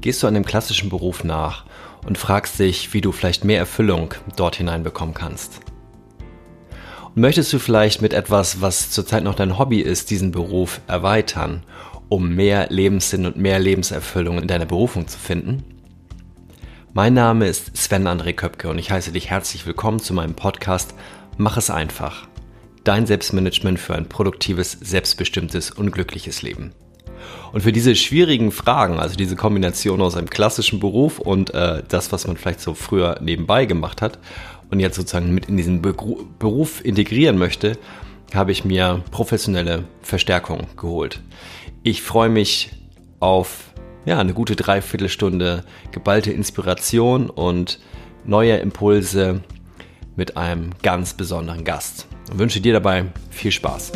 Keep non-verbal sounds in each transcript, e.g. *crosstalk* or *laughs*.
gehst du einem klassischen Beruf nach und fragst dich, wie du vielleicht mehr Erfüllung dort hineinbekommen kannst. Und möchtest du vielleicht mit etwas, was zurzeit noch dein Hobby ist, diesen Beruf erweitern, um mehr Lebenssinn und mehr Lebenserfüllung in deiner Berufung zu finden? Mein Name ist Sven André Köpke und ich heiße dich herzlich willkommen zu meinem Podcast Mach es einfach. Dein Selbstmanagement für ein produktives, selbstbestimmtes und glückliches Leben. Und für diese schwierigen Fragen, also diese Kombination aus einem klassischen Beruf und äh, das, was man vielleicht so früher nebenbei gemacht hat und jetzt sozusagen mit in diesen Be Beruf integrieren möchte, habe ich mir professionelle Verstärkung geholt. Ich freue mich auf ja, eine gute Dreiviertelstunde geballte Inspiration und neue Impulse mit einem ganz besonderen Gast. Und wünsche dir dabei viel Spaß.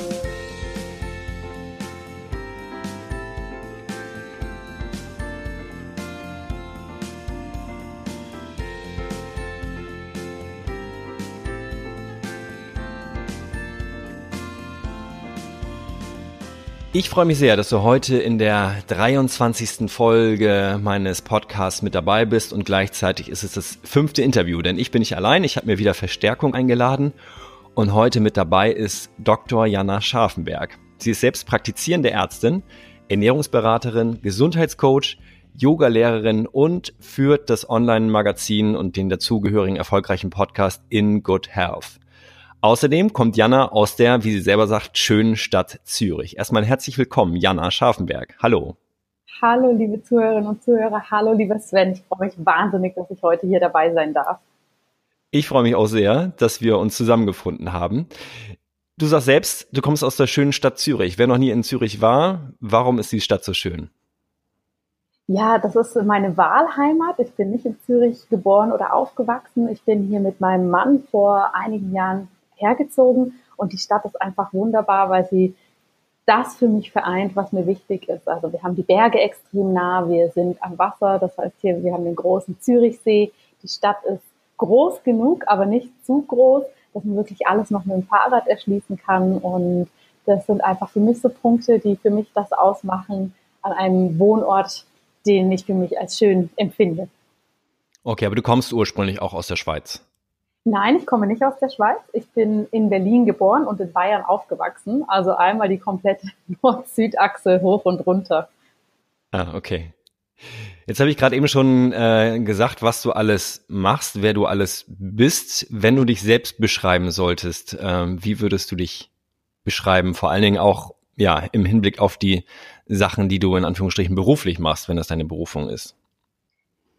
Ich freue mich sehr, dass du heute in der 23. Folge meines Podcasts mit dabei bist und gleichzeitig ist es das fünfte Interview, denn ich bin nicht allein, ich habe mir wieder Verstärkung eingeladen und heute mit dabei ist Dr. Jana Scharfenberg. Sie ist selbst praktizierende Ärztin, Ernährungsberaterin, Gesundheitscoach, Yoga-Lehrerin und führt das Online-Magazin und den dazugehörigen erfolgreichen Podcast In Good Health. Außerdem kommt Jana aus der, wie sie selber sagt, schönen Stadt Zürich. Erstmal herzlich willkommen, Jana Scharfenberg. Hallo. Hallo, liebe Zuhörerinnen und Zuhörer. Hallo, lieber Sven. Ich freue mich wahnsinnig, dass ich heute hier dabei sein darf. Ich freue mich auch sehr, dass wir uns zusammengefunden haben. Du sagst selbst, du kommst aus der schönen Stadt Zürich. Wer noch nie in Zürich war, warum ist die Stadt so schön? Ja, das ist meine Wahlheimat. Ich bin nicht in Zürich geboren oder aufgewachsen. Ich bin hier mit meinem Mann vor einigen Jahren hergezogen und die Stadt ist einfach wunderbar, weil sie das für mich vereint, was mir wichtig ist. Also wir haben die Berge extrem nah, wir sind am Wasser, das heißt hier, wir haben den großen Zürichsee. Die Stadt ist groß genug, aber nicht zu groß, dass man wirklich alles noch mit dem Fahrrad erschließen kann. Und das sind einfach für mich so Punkte, die für mich das ausmachen an einem Wohnort, den ich für mich als schön empfinde. Okay, aber du kommst ursprünglich auch aus der Schweiz. Nein, ich komme nicht aus der Schweiz. Ich bin in Berlin geboren und in Bayern aufgewachsen. Also einmal die komplette *laughs* Nord-Süd-Achse hoch und runter. Ah, okay. Jetzt habe ich gerade eben schon äh, gesagt, was du alles machst, wer du alles bist. Wenn du dich selbst beschreiben solltest, äh, wie würdest du dich beschreiben? Vor allen Dingen auch ja im Hinblick auf die Sachen, die du in Anführungsstrichen beruflich machst, wenn das deine Berufung ist.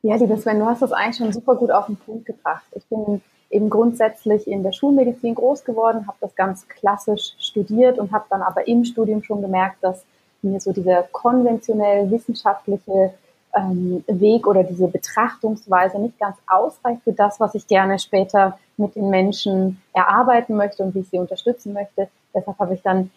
Ja, liebe Sven, du hast das eigentlich schon super gut auf den Punkt gebracht. Ich bin eben grundsätzlich in der Schulmedizin groß geworden, habe das ganz klassisch studiert und habe dann aber im Studium schon gemerkt, dass mir so dieser konventionell wissenschaftliche ähm, Weg oder diese Betrachtungsweise nicht ganz ausreicht für das, was ich gerne später mit den Menschen erarbeiten möchte und wie ich sie unterstützen möchte. Deshalb habe ich dann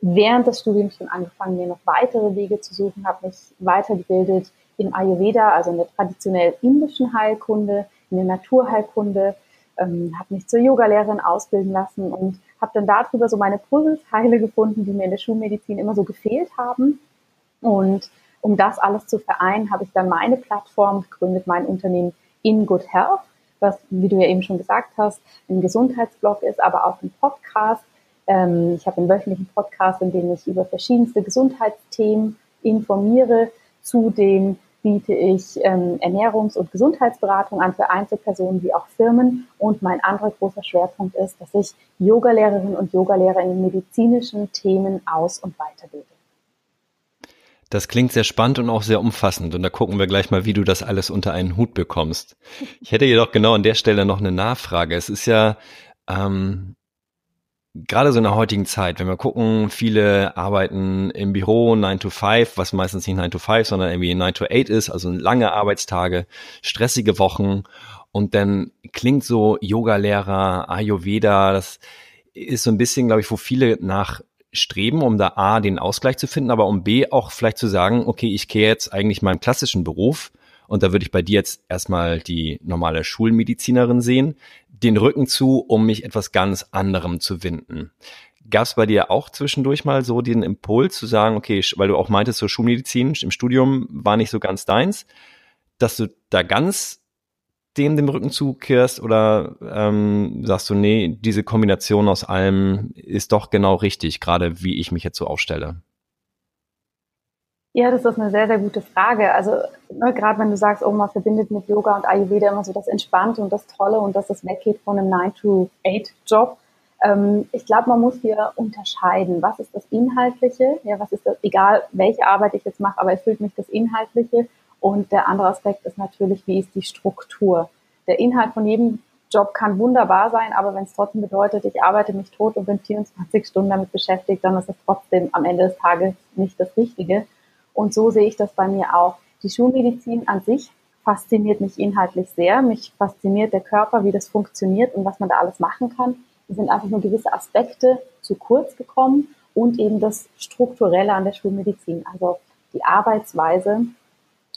während des Studiums schon angefangen, mir noch weitere Wege zu suchen, habe mich weitergebildet in Ayurveda, also in der traditionell indischen Heilkunde, in der Naturheilkunde, ähm, habe mich zur Yogalehrerin ausbilden lassen und habe dann darüber so meine Puzzleteile gefunden, die mir in der Schulmedizin immer so gefehlt haben. Und um das alles zu vereinen, habe ich dann meine Plattform gegründet, mein Unternehmen In Good Health, was, wie du ja eben schon gesagt hast, ein Gesundheitsblog ist, aber auch ein Podcast. Ähm, ich habe einen wöchentlichen Podcast, in dem ich über verschiedenste Gesundheitsthemen informiere, zu dem biete ich ähm, Ernährungs- und Gesundheitsberatung an für Einzelpersonen wie auch Firmen. Und mein anderer großer Schwerpunkt ist, dass ich Yogalehrerinnen und Yogalehrer in medizinischen Themen aus- und weiterbilde. Das klingt sehr spannend und auch sehr umfassend. Und da gucken wir gleich mal, wie du das alles unter einen Hut bekommst. Ich hätte jedoch genau an der Stelle noch eine Nachfrage. Es ist ja ähm, gerade so in der heutigen Zeit, wenn wir gucken, viele arbeiten im Büro 9 to 5, was meistens nicht 9 to 5, sondern irgendwie 9 to 8 ist, also lange Arbeitstage, stressige Wochen. Und dann klingt so Yoga-Lehrer, Ayurveda, das ist so ein bisschen, glaube ich, wo viele nach streben, um da A, den Ausgleich zu finden, aber um B, auch vielleicht zu sagen, okay, ich kehre jetzt eigentlich meinem klassischen Beruf und da würde ich bei dir jetzt erstmal die normale Schulmedizinerin sehen, den Rücken zu, um mich etwas ganz anderem zu winden. Gab es bei dir auch zwischendurch mal so den Impuls zu sagen, okay, weil du auch meintest, so Schulmedizin im Studium war nicht so ganz deins. dass du da ganz dem den Rücken zukehrst oder ähm, sagst du, nee, diese Kombination aus allem ist doch genau richtig, gerade wie ich mich jetzt so aufstelle? Ja, das ist eine sehr, sehr gute Frage. Also ne, gerade wenn du sagst, oh, man verbindet mit Yoga und Ayurveda immer so das Entspannte und das Tolle und dass es weggeht von einem 9-to-8-Job. Ähm, ich glaube, man muss hier unterscheiden, was ist das Inhaltliche, ja, was ist das, egal welche Arbeit ich jetzt mache, aber erfüllt mich das Inhaltliche und der andere Aspekt ist natürlich, wie ist die Struktur. Der Inhalt von jedem Job kann wunderbar sein, aber wenn es trotzdem bedeutet, ich arbeite mich tot und bin 24 Stunden damit beschäftigt, dann ist es trotzdem am Ende des Tages nicht das Richtige. Und so sehe ich das bei mir auch. Die Schulmedizin an sich fasziniert mich inhaltlich sehr. Mich fasziniert der Körper, wie das funktioniert und was man da alles machen kann. Es sind einfach nur gewisse Aspekte zu kurz gekommen und eben das Strukturelle an der Schulmedizin, also die Arbeitsweise,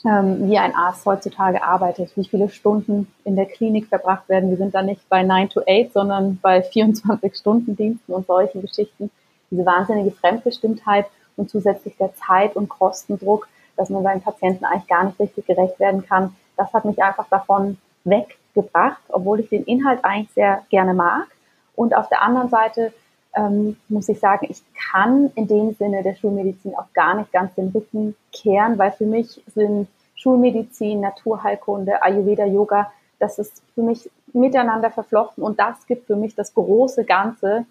ähm, wie ein Arzt heutzutage arbeitet, wie viele Stunden in der Klinik verbracht werden. Wir sind da nicht bei 9 to 8, sondern bei *laughs* 24-Stunden-Diensten und solchen Geschichten. Diese wahnsinnige Fremdbestimmtheit und zusätzlich der Zeit- und Kostendruck, dass man seinen Patienten eigentlich gar nicht richtig gerecht werden kann. Das hat mich einfach davon weggebracht, obwohl ich den Inhalt eigentlich sehr gerne mag. Und auf der anderen Seite ähm, muss ich sagen, ich kann in dem Sinne der Schulmedizin auch gar nicht ganz den Rücken kehren, weil für mich sind Schulmedizin, Naturheilkunde, Ayurveda, Yoga, das ist für mich miteinander verflochten und das gibt für mich das große Ganze,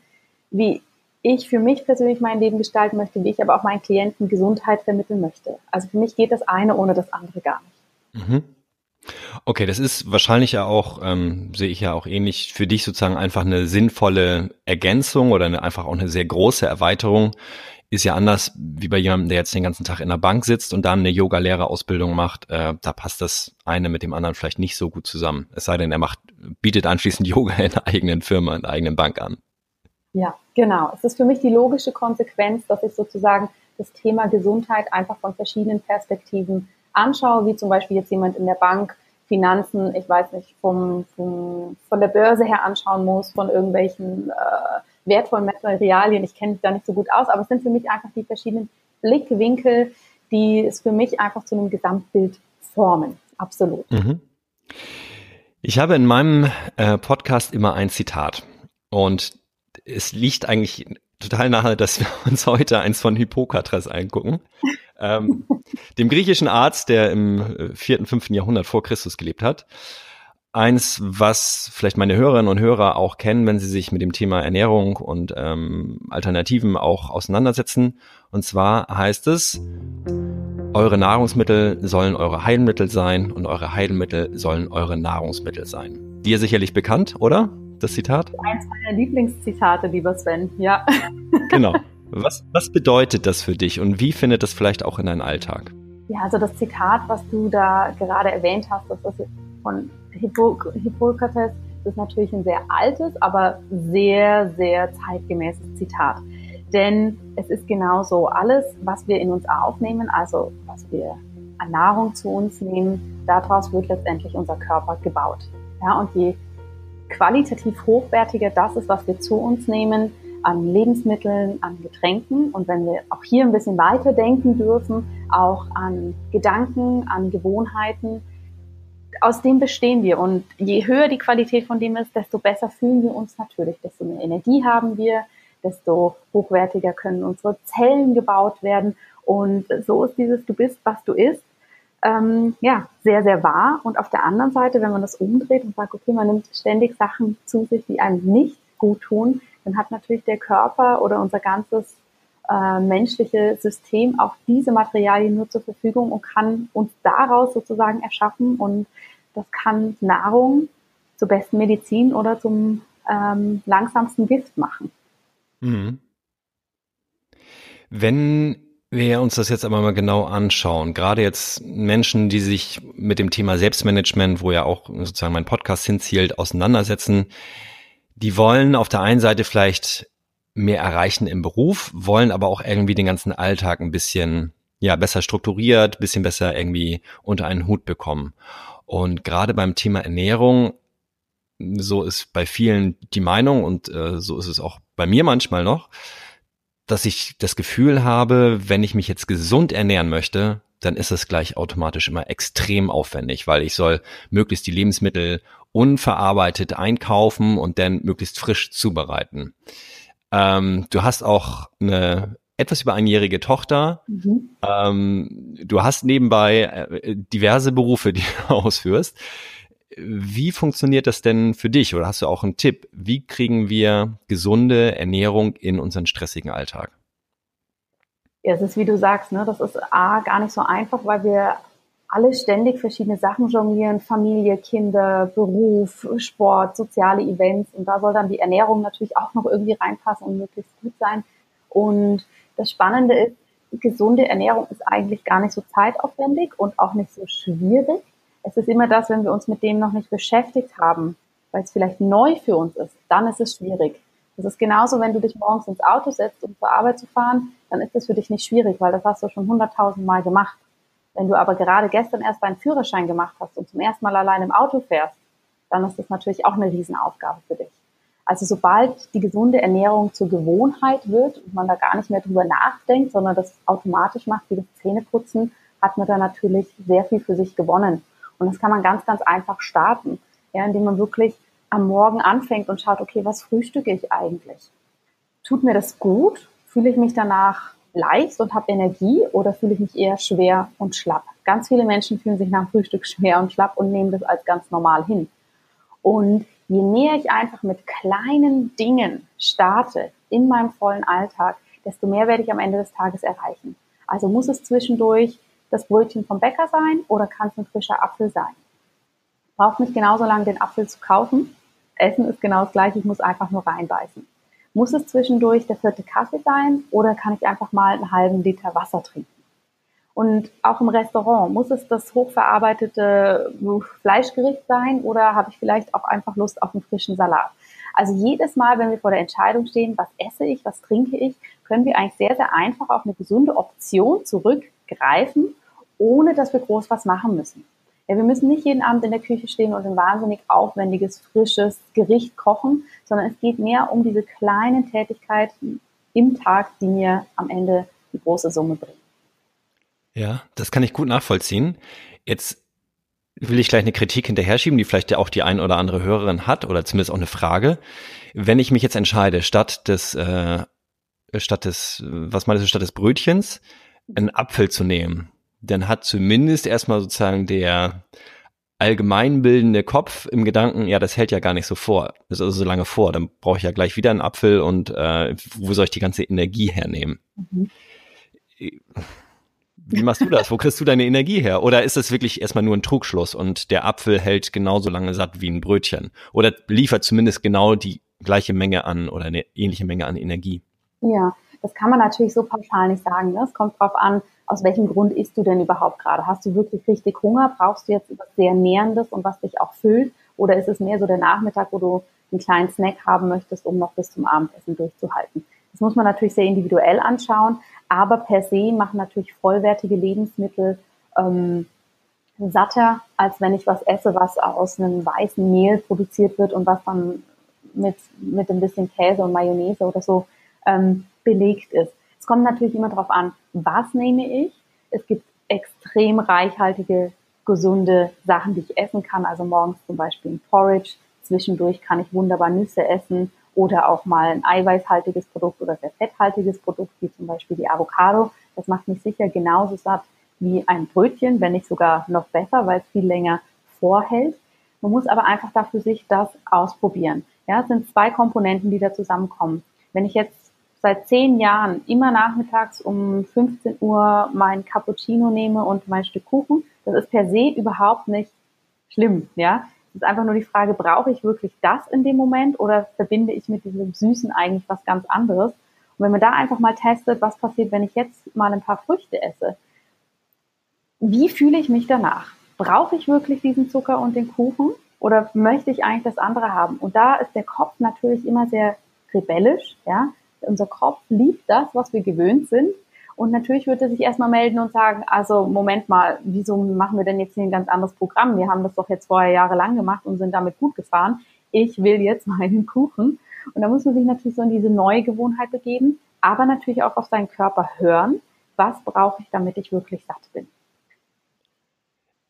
wie ich für mich persönlich mein Leben gestalten möchte, wie ich aber auch meinen Klienten Gesundheit vermitteln möchte. Also für mich geht das eine ohne das andere gar nicht. Mhm. Okay, das ist wahrscheinlich ja auch, ähm, sehe ich ja auch ähnlich, für dich sozusagen einfach eine sinnvolle Ergänzung oder eine, einfach auch eine sehr große Erweiterung. Ist ja anders wie bei jemandem, der jetzt den ganzen Tag in der Bank sitzt und dann eine Yoga-Lehrerausbildung macht. Äh, da passt das eine mit dem anderen vielleicht nicht so gut zusammen. Es sei denn, er macht, bietet anschließend *laughs* Yoga in einer eigenen Firma, in einer eigenen Bank an. Ja, genau. Es ist für mich die logische Konsequenz, dass ich sozusagen das Thema Gesundheit einfach von verschiedenen Perspektiven anschaue, wie zum Beispiel jetzt jemand in der Bank Finanzen, ich weiß nicht, vom, vom, von der Börse her anschauen muss, von irgendwelchen äh, wertvollen Materialien. Ich kenne mich da nicht so gut aus, aber es sind für mich einfach die verschiedenen Blickwinkel, die es für mich einfach zu einem Gesamtbild formen. Absolut. Mhm. Ich habe in meinem äh, Podcast immer ein Zitat und es liegt eigentlich total nahe, dass wir *laughs* uns heute eins von Hippokrates eingucken *laughs* ähm, dem griechischen Arzt, der im äh, vierten, fünften Jahrhundert vor Christus gelebt hat. Eins, was vielleicht meine Hörerinnen und Hörer auch kennen, wenn sie sich mit dem Thema Ernährung und ähm, Alternativen auch auseinandersetzen. Und zwar heißt es, eure Nahrungsmittel sollen eure Heilmittel sein und eure Heilmittel sollen eure Nahrungsmittel sein. Dir sicherlich bekannt, oder? Das Zitat? Eins meiner Lieblingszitate, lieber Sven, ja. *laughs* Genau. Was, was bedeutet das für dich und wie findet das vielleicht auch in deinen Alltag? Ja, also das Zitat, was du da gerade erwähnt hast, das ist von Hippokrates, das ist natürlich ein sehr altes, aber sehr, sehr zeitgemäßes Zitat. Denn es ist genauso, alles, was wir in uns aufnehmen, also was wir an Nahrung zu uns nehmen, daraus wird letztendlich unser Körper gebaut. Ja, und je qualitativ hochwertiger das ist, was wir zu uns nehmen, an Lebensmitteln, an Getränken. Und wenn wir auch hier ein bisschen weiter denken dürfen, auch an Gedanken, an Gewohnheiten, aus dem bestehen wir. Und je höher die Qualität von dem ist, desto besser fühlen wir uns natürlich, desto mehr Energie haben wir, desto hochwertiger können unsere Zellen gebaut werden. Und so ist dieses Du bist, was du isst, ähm, ja, sehr, sehr wahr. Und auf der anderen Seite, wenn man das umdreht und sagt, okay, man nimmt ständig Sachen zu sich, die einem nicht gut tun, dann hat natürlich der Körper oder unser ganzes äh, menschliche System auch diese Materialien nur zur Verfügung und kann uns daraus sozusagen erschaffen. Und das kann Nahrung zur besten Medizin oder zum ähm, langsamsten Gift machen. Mhm. Wenn wir uns das jetzt aber mal genau anschauen, gerade jetzt Menschen, die sich mit dem Thema Selbstmanagement, wo ja auch sozusagen mein Podcast hinzielt, auseinandersetzen, die wollen auf der einen Seite vielleicht mehr erreichen im Beruf, wollen aber auch irgendwie den ganzen Alltag ein bisschen ja besser strukturiert, bisschen besser irgendwie unter einen Hut bekommen. Und gerade beim Thema Ernährung, so ist bei vielen die Meinung und äh, so ist es auch bei mir manchmal noch, dass ich das Gefühl habe, wenn ich mich jetzt gesund ernähren möchte, dann ist es gleich automatisch immer extrem aufwendig, weil ich soll möglichst die Lebensmittel unverarbeitet einkaufen und dann möglichst frisch zubereiten. Ähm, du hast auch eine etwas über einjährige Tochter. Mhm. Ähm, du hast nebenbei äh, diverse Berufe, die du *laughs* ausführst. Wie funktioniert das denn für dich? Oder hast du auch einen Tipp? Wie kriegen wir gesunde Ernährung in unseren stressigen Alltag? Ja, es ist wie du sagst, ne, das ist A, gar nicht so einfach, weil wir alle ständig verschiedene Sachen jonglieren, Familie, Kinder, Beruf, Sport, soziale Events und da soll dann die Ernährung natürlich auch noch irgendwie reinpassen und möglichst gut sein. Und das Spannende ist, gesunde Ernährung ist eigentlich gar nicht so zeitaufwendig und auch nicht so schwierig. Es ist immer das, wenn wir uns mit dem noch nicht beschäftigt haben, weil es vielleicht neu für uns ist, dann ist es schwierig. Das ist genauso, wenn du dich morgens ins Auto setzt, um zur Arbeit zu fahren, dann ist das für dich nicht schwierig, weil das hast du schon hunderttausend Mal gemacht. Wenn du aber gerade gestern erst deinen Führerschein gemacht hast und zum ersten Mal allein im Auto fährst, dann ist das natürlich auch eine Riesenaufgabe für dich. Also sobald die gesunde Ernährung zur Gewohnheit wird und man da gar nicht mehr drüber nachdenkt, sondern das automatisch macht, wie das Zähneputzen, hat man da natürlich sehr viel für sich gewonnen. Und das kann man ganz, ganz einfach starten, ja, indem man wirklich am Morgen anfängt und schaut, okay, was frühstücke ich eigentlich? Tut mir das gut? Fühle ich mich danach leicht und habe Energie oder fühle ich mich eher schwer und schlapp? Ganz viele Menschen fühlen sich nach dem Frühstück schwer und schlapp und nehmen das als ganz normal hin. Und je näher ich einfach mit kleinen Dingen starte in meinem vollen Alltag, desto mehr werde ich am Ende des Tages erreichen. Also muss es zwischendurch das Brötchen vom Bäcker sein oder kann es ein frischer Apfel sein? Braucht nicht genauso lange den Apfel zu kaufen. Essen ist genau das gleiche, ich muss einfach nur reinbeißen. Muss es zwischendurch der vierte Kaffee sein oder kann ich einfach mal einen halben Liter Wasser trinken? Und auch im Restaurant, muss es das hochverarbeitete Fleischgericht sein oder habe ich vielleicht auch einfach Lust auf einen frischen Salat? Also jedes Mal, wenn wir vor der Entscheidung stehen, was esse ich, was trinke ich, können wir eigentlich sehr, sehr einfach auf eine gesunde Option zurückgreifen, ohne dass wir groß was machen müssen. Ja, wir müssen nicht jeden Abend in der Küche stehen und ein wahnsinnig aufwendiges, frisches Gericht kochen, sondern es geht mehr um diese kleinen Tätigkeiten im Tag, die mir am Ende die große Summe bringen. Ja, das kann ich gut nachvollziehen. Jetzt will ich gleich eine Kritik hinterher schieben, die vielleicht ja auch die ein oder andere Hörerin hat oder zumindest auch eine Frage. Wenn ich mich jetzt entscheide, statt des, äh, statt des, was meinst du, statt des Brötchens, einen Apfel zu nehmen, dann hat zumindest erstmal sozusagen der allgemeinbildende Kopf im Gedanken, ja, das hält ja gar nicht so vor, das ist also so lange vor, dann brauche ich ja gleich wieder einen Apfel und äh, wo soll ich die ganze Energie hernehmen? Mhm. Wie machst du das? Wo kriegst du deine Energie her? Oder ist das wirklich erstmal nur ein Trugschluss und der Apfel hält genauso lange satt wie ein Brötchen? Oder liefert zumindest genau die gleiche Menge an oder eine ähnliche Menge an Energie? Ja, das kann man natürlich so pauschal nicht sagen. Ne? Es kommt drauf an, aus welchem Grund isst du denn überhaupt gerade? Hast du wirklich richtig Hunger? Brauchst du jetzt etwas sehr Nährendes und was dich auch füllt? Oder ist es mehr so der Nachmittag, wo du einen kleinen Snack haben möchtest, um noch bis zum Abendessen durchzuhalten? Das muss man natürlich sehr individuell anschauen, aber per se machen natürlich vollwertige Lebensmittel ähm, satter, als wenn ich was esse, was aus einem weißen Mehl produziert wird und was dann mit, mit ein bisschen Käse und Mayonnaise oder so ähm, belegt ist. Es kommt natürlich immer darauf an, was nehme ich. Es gibt extrem reichhaltige, gesunde Sachen, die ich essen kann. Also morgens zum Beispiel ein Porridge. Zwischendurch kann ich wunderbar Nüsse essen oder auch mal ein eiweißhaltiges Produkt oder sehr fetthaltiges Produkt, wie zum Beispiel die Avocado. Das macht mich sicher genauso satt wie ein Brötchen, wenn nicht sogar noch besser, weil es viel länger vorhält. Man muss aber einfach dafür sich das ausprobieren. Ja, es sind zwei Komponenten, die da zusammenkommen. Wenn ich jetzt seit zehn Jahren immer nachmittags um 15 Uhr mein Cappuccino nehme und mein Stück Kuchen, das ist per se überhaupt nicht schlimm, ja. Es ist einfach nur die Frage, brauche ich wirklich das in dem Moment oder verbinde ich mit diesem Süßen eigentlich was ganz anderes? Und wenn man da einfach mal testet, was passiert, wenn ich jetzt mal ein paar Früchte esse, wie fühle ich mich danach? Brauche ich wirklich diesen Zucker und den Kuchen oder möchte ich eigentlich das andere haben? Und da ist der Kopf natürlich immer sehr rebellisch, ja unser Kopf liebt das, was wir gewöhnt sind. Und natürlich wird er sich erstmal melden und sagen, also Moment mal, wieso machen wir denn jetzt hier ein ganz anderes Programm? Wir haben das doch jetzt vorher jahrelang gemacht und sind damit gut gefahren. Ich will jetzt *laughs* meinen Kuchen. Und da muss man sich natürlich so in diese neue Gewohnheit begeben, aber natürlich auch auf seinen Körper hören. Was brauche ich, damit ich wirklich satt bin?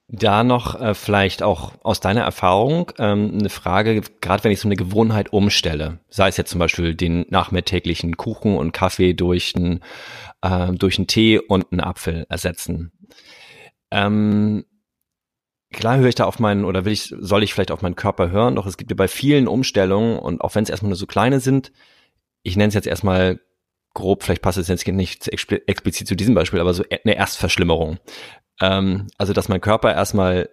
Da noch äh, vielleicht auch aus deiner Erfahrung ähm, eine Frage, gerade wenn ich so eine Gewohnheit umstelle, sei es jetzt zum Beispiel den nachmittäglichen Kuchen und Kaffee durch einen, äh, durch einen Tee und einen Apfel ersetzen. Ähm, klar höre ich da auf meinen, oder will ich, soll ich vielleicht auf meinen Körper hören, doch es gibt ja bei vielen Umstellungen und auch wenn es erstmal nur so kleine sind, ich nenne es jetzt erstmal grob, vielleicht passt es jetzt nicht explizit zu diesem Beispiel, aber so eine Erstverschlimmerung. Ähm, also, dass mein Körper erstmal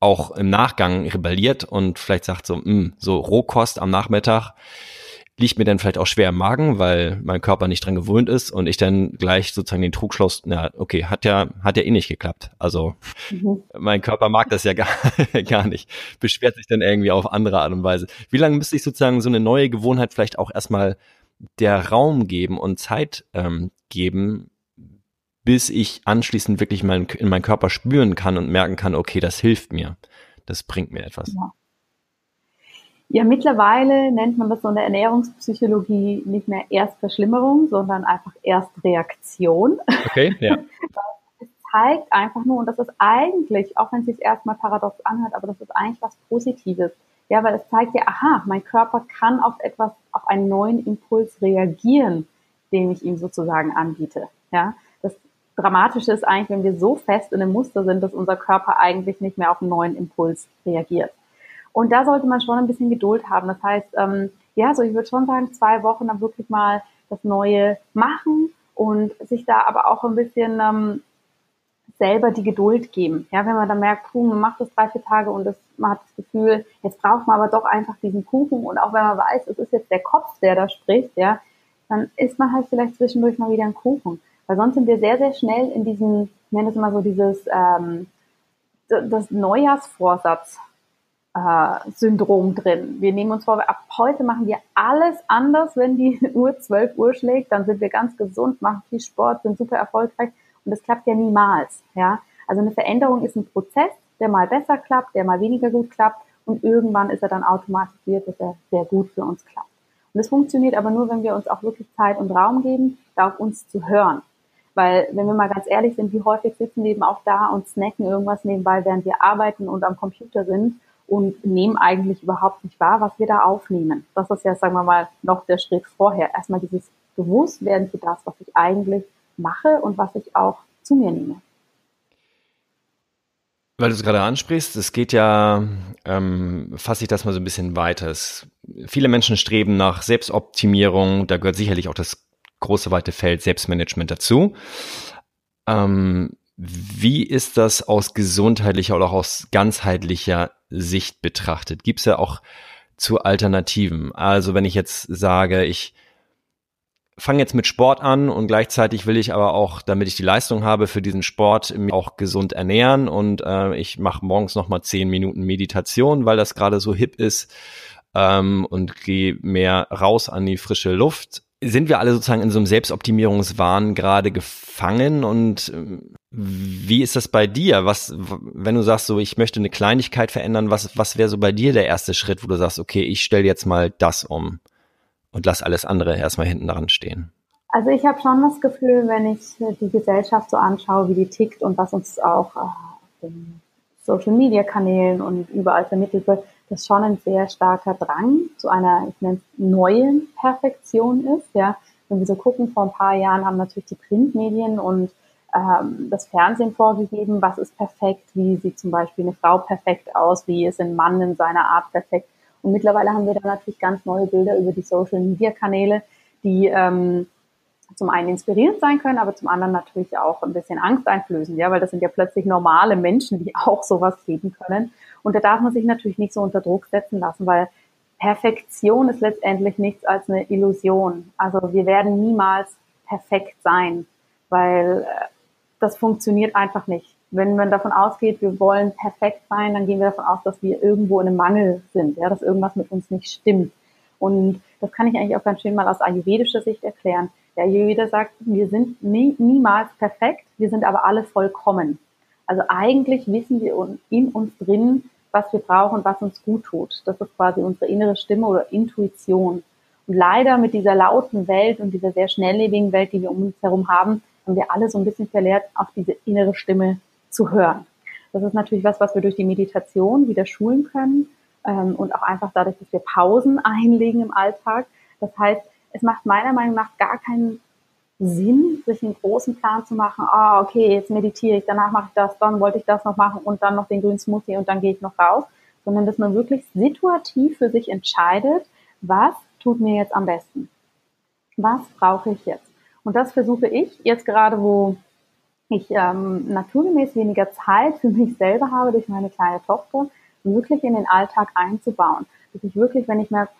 auch im Nachgang rebelliert und vielleicht sagt so, mh, hm, so Rohkost am Nachmittag liegt mir dann vielleicht auch schwer im Magen, weil mein Körper nicht dran gewöhnt ist und ich dann gleich sozusagen den Trugschluss, na, okay, hat ja, hat ja eh nicht geklappt. Also mhm. mein Körper mag das ja gar, *laughs* gar nicht, beschwert sich dann irgendwie auf andere Art und Weise. Wie lange müsste ich sozusagen so eine neue Gewohnheit vielleicht auch erstmal der Raum geben und Zeit ähm, geben, bis ich anschließend wirklich mein, in meinen Körper spüren kann und merken kann, okay, das hilft mir, das bringt mir etwas. Ja. Ja, mittlerweile nennt man das so in der Ernährungspsychologie nicht mehr Erstverschlimmerung, sondern einfach Erstreaktion. Okay, ja. *laughs* es zeigt einfach nur, und das ist eigentlich, auch wenn es sich erstmal paradox anhört, aber das ist eigentlich was Positives. Ja, weil es zeigt ja, aha, mein Körper kann auf etwas, auf einen neuen Impuls reagieren, den ich ihm sozusagen anbiete. Ja, Dramatische ist eigentlich, wenn wir so fest in einem Muster sind, dass unser Körper eigentlich nicht mehr auf einen neuen Impuls reagiert. Und da sollte man schon ein bisschen Geduld haben. Das heißt, ähm, ja, so ich würde schon sagen, zwei Wochen dann wirklich mal das Neue machen und sich da aber auch ein bisschen ähm, selber die Geduld geben. Ja, wenn man dann merkt, puh, man macht das drei, vier Tage und das, man hat das Gefühl, jetzt braucht man aber doch einfach diesen Kuchen und auch wenn man weiß, es ist jetzt der Kopf, der da spricht, ja, dann isst man halt vielleicht zwischendurch mal wieder einen Kuchen. Weil sonst sind wir sehr, sehr schnell in diesem, ich nenne das immer so dieses, ähm, das Neujahrsvorsatz äh, Syndrom drin. Wir nehmen uns vor, ab heute machen wir alles anders, wenn die *laughs* Uhr 12 Uhr schlägt, dann sind wir ganz gesund, machen viel Sport, sind super erfolgreich und das klappt ja niemals. Ja? Also eine Veränderung ist ein Prozess, der mal besser klappt, der mal weniger gut klappt und irgendwann ist er dann automatisiert, dass er sehr gut für uns klappt. Und das funktioniert aber nur, wenn wir uns auch wirklich Zeit und Raum geben, da auf uns zu hören. Weil, wenn wir mal ganz ehrlich sind, wie häufig sitzen wir eben auch da und snacken irgendwas nebenbei, während wir arbeiten und am Computer sind und nehmen eigentlich überhaupt nicht wahr, was wir da aufnehmen. Das ist ja, sagen wir mal, noch der Schritt vorher. Erstmal dieses Bewusstwerden für das, was ich eigentlich mache und was ich auch zu mir nehme. Weil du es gerade ansprichst, es geht ja, ähm, fasse ich das mal so ein bisschen weiter. Es, viele Menschen streben nach Selbstoptimierung, da gehört sicherlich auch das große weite Feld Selbstmanagement dazu. Ähm, wie ist das aus gesundheitlicher oder auch aus ganzheitlicher Sicht betrachtet? Gibt es ja auch zu Alternativen? Also wenn ich jetzt sage, ich fange jetzt mit Sport an und gleichzeitig will ich aber auch, damit ich die Leistung habe für diesen Sport, auch gesund ernähren und äh, ich mache morgens nochmal zehn Minuten Meditation, weil das gerade so hip ist ähm, und gehe mehr raus an die frische Luft sind wir alle sozusagen in so einem Selbstoptimierungswahn gerade gefangen und ähm, wie ist das bei dir? Was, wenn du sagst, so ich möchte eine Kleinigkeit verändern, was, was wäre so bei dir der erste Schritt, wo du sagst, okay, ich stelle jetzt mal das um und lass alles andere erstmal hinten dran stehen? Also ich habe schon das Gefühl, wenn ich die Gesellschaft so anschaue, wie die tickt und was uns auch äh, auf den Social Media Kanälen und überall vermittelt wird, dass schon ein sehr starker Drang zu einer, ich nenne es, neuen Perfektion ist. Ja, wenn wir so gucken, vor ein paar Jahren haben natürlich die Printmedien und ähm, das Fernsehen vorgegeben, was ist perfekt, wie sieht zum Beispiel eine Frau perfekt aus, wie ist ein Mann in seiner Art perfekt. Und mittlerweile haben wir da natürlich ganz neue Bilder über die Social Media Kanäle, die ähm, zum einen inspirierend sein können, aber zum anderen natürlich auch ein bisschen Angst einflößen, ja, weil das sind ja plötzlich normale Menschen, die *laughs* auch sowas geben können. Und da darf man sich natürlich nicht so unter Druck setzen lassen, weil Perfektion ist letztendlich nichts als eine Illusion. Also wir werden niemals perfekt sein, weil äh, das funktioniert einfach nicht. Wenn man davon ausgeht, wir wollen perfekt sein, dann gehen wir davon aus, dass wir irgendwo in einem Mangel sind, ja, dass irgendwas mit uns nicht stimmt. Und das kann ich eigentlich auch ganz schön mal aus ayurvedischer Sicht erklären. Der Ayurveda sagt, wir sind nie, niemals perfekt, wir sind aber alle vollkommen. Also eigentlich wissen wir in uns drin, was wir brauchen, was uns gut tut. Das ist quasi unsere innere Stimme oder Intuition. Und leider mit dieser lauten Welt und dieser sehr schnelllebigen Welt, die wir um uns herum haben, haben wir alle so ein bisschen verlehrt, auf diese innere Stimme zu hören. Das ist natürlich was, was wir durch die Meditation wieder schulen können ähm, und auch einfach dadurch, dass wir Pausen *laughs* einlegen im Alltag. Das heißt, es macht meiner Meinung nach gar keinen Sinn, sich einen großen Plan zu machen, ah, okay, jetzt meditiere ich, danach mache ich das, dann wollte ich das noch machen und dann noch den grünen Smoothie und dann gehe ich noch raus, sondern dass man wirklich situativ für sich entscheidet, was tut mir jetzt am besten? Was brauche ich jetzt? Und das versuche ich jetzt gerade, wo ich ähm, naturgemäß weniger Zeit für mich selber habe durch meine kleine Tochter, wirklich in den Alltag einzubauen. Dass ich wirklich, wenn ich merke,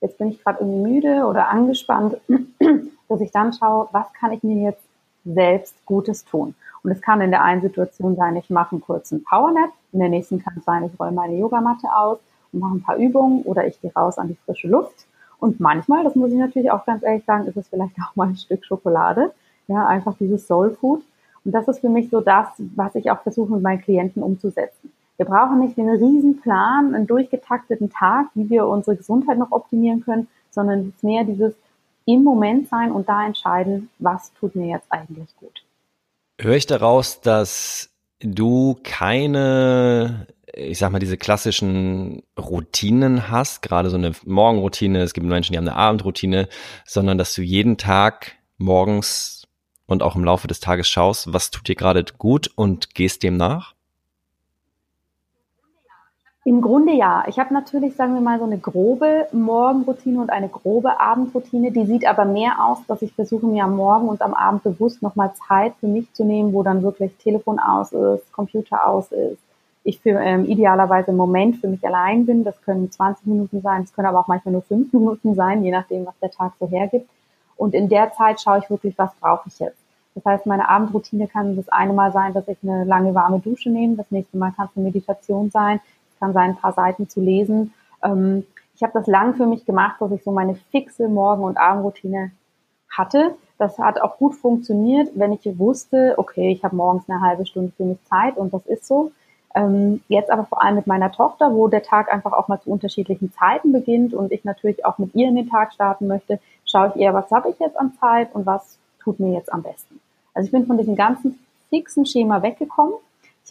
jetzt bin ich gerade irgendwie müde oder angespannt, *clears throat* dass ich dann schaue, was kann ich mir jetzt selbst Gutes tun. Und es kann in der einen Situation sein, ich mache einen kurzen Powernap, in der nächsten kann es sein, ich rolle meine Yogamatte aus und mache ein paar Übungen oder ich gehe raus an die frische Luft. Und manchmal, das muss ich natürlich auch ganz ehrlich sagen, ist es vielleicht auch mal ein Stück Schokolade. Ja, einfach dieses Soul Food. Und das ist für mich so das, was ich auch versuche mit meinen Klienten umzusetzen. Wir brauchen nicht den riesen Plan, einen durchgetakteten Tag, wie wir unsere Gesundheit noch optimieren können, sondern es ist mehr dieses im Moment sein und da entscheiden, was tut mir jetzt eigentlich gut. Höre ich daraus, dass du keine, ich sag mal, diese klassischen Routinen hast, gerade so eine Morgenroutine, es gibt Menschen, die haben eine Abendroutine, sondern dass du jeden Tag morgens und auch im Laufe des Tages schaust, was tut dir gerade gut und gehst dem nach? Im Grunde ja. Ich habe natürlich, sagen wir mal, so eine grobe Morgenroutine und eine grobe Abendroutine. Die sieht aber mehr aus, dass ich versuche, mir am Morgen und am Abend bewusst nochmal Zeit für mich zu nehmen, wo dann wirklich Telefon aus ist, Computer aus ist. Ich für ähm, idealerweise im Moment für mich allein bin. Das können 20 Minuten sein, das können aber auch manchmal nur 5 Minuten sein, je nachdem, was der Tag so hergibt. Und in der Zeit schaue ich wirklich, was brauche ich jetzt. Das heißt, meine Abendroutine kann das eine Mal sein, dass ich eine lange warme Dusche nehme. Das nächste Mal kann es eine Meditation sein kann sein, ein paar Seiten zu lesen. Ähm, ich habe das lang für mich gemacht, dass ich so meine fixe Morgen- und Abendroutine hatte. Das hat auch gut funktioniert, wenn ich wusste, okay, ich habe morgens eine halbe Stunde für mich Zeit und das ist so. Ähm, jetzt aber vor allem mit meiner Tochter, wo der Tag einfach auch mal zu unterschiedlichen Zeiten beginnt und ich natürlich auch mit ihr in den Tag starten möchte, schaue ich eher, was habe ich jetzt an Zeit und was tut mir jetzt am besten. Also ich bin von diesem ganzen fixen Schema weggekommen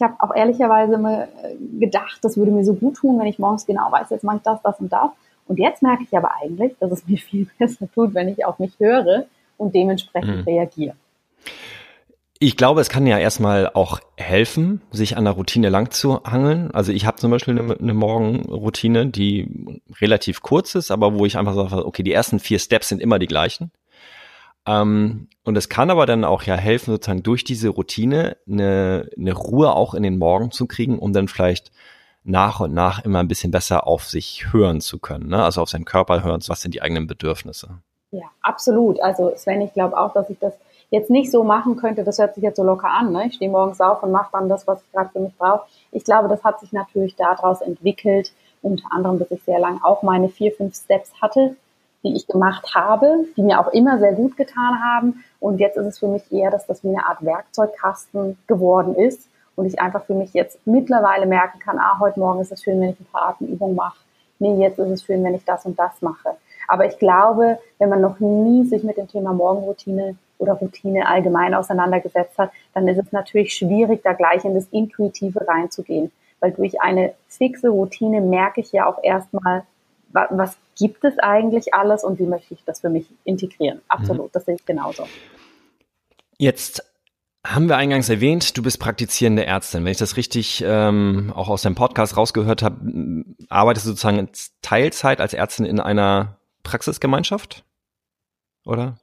ich habe auch ehrlicherweise immer äh, gedacht, das würde mir so gut tun, wenn ich morgens genau weiß, jetzt mache ich das, das und das. Und jetzt merke ich aber eigentlich, dass es *laughs* mir viel besser tut, wenn ich auf mich höre und dementsprechend mhm. reagiere. Ich glaube, es kann ja erstmal auch helfen, sich an der Routine lang zu hangeln. Also ich habe zum Beispiel eine, eine, Morgenroutine, die relativ kurz ist, aber wo ich einfach sage, okay, die ersten vier Steps sind immer die gleichen. Ähm, und es kann aber dann auch ja helfen, sozusagen durch diese Routine eine, eine Ruhe auch in den Morgen zu kriegen, um dann vielleicht nach und nach immer ein bisschen besser auf sich hören zu können, ne? also auf seinen Körper hören, was sind die eigenen Bedürfnisse. Ja, absolut. Also Sven, ich glaube auch, dass ich das jetzt nicht so machen könnte, das hört sich jetzt so locker an, ne? ich stehe morgens auf und mache dann das, was ich gerade für mich brauche. Ich glaube, das hat sich natürlich daraus entwickelt, unter anderem, dass ich sehr lange auch meine vier, fünf Steps hatte, die ich gemacht habe, die mir auch immer sehr gut getan haben. Und jetzt ist es für mich eher, dass das wie eine Art Werkzeugkasten geworden ist und ich einfach für mich jetzt mittlerweile merken kann, ah, heute Morgen ist es schön, wenn ich ein paar Atemübungen mache. Nee, jetzt ist es schön, wenn ich das und das mache. Aber ich glaube, wenn man noch nie sich mit dem Thema Morgenroutine oder Routine allgemein auseinandergesetzt hat, dann ist es natürlich schwierig, da gleich in das Intuitive reinzugehen. Weil durch eine fixe Routine merke ich ja auch erstmal, was gibt es eigentlich alles und wie möchte ich das für mich integrieren? Absolut, mhm. das sehe ich genauso. Jetzt haben wir eingangs erwähnt, du bist praktizierende Ärztin. Wenn ich das richtig ähm, auch aus deinem Podcast rausgehört habe, arbeitest du sozusagen in Teilzeit als Ärztin in einer Praxisgemeinschaft? Oder?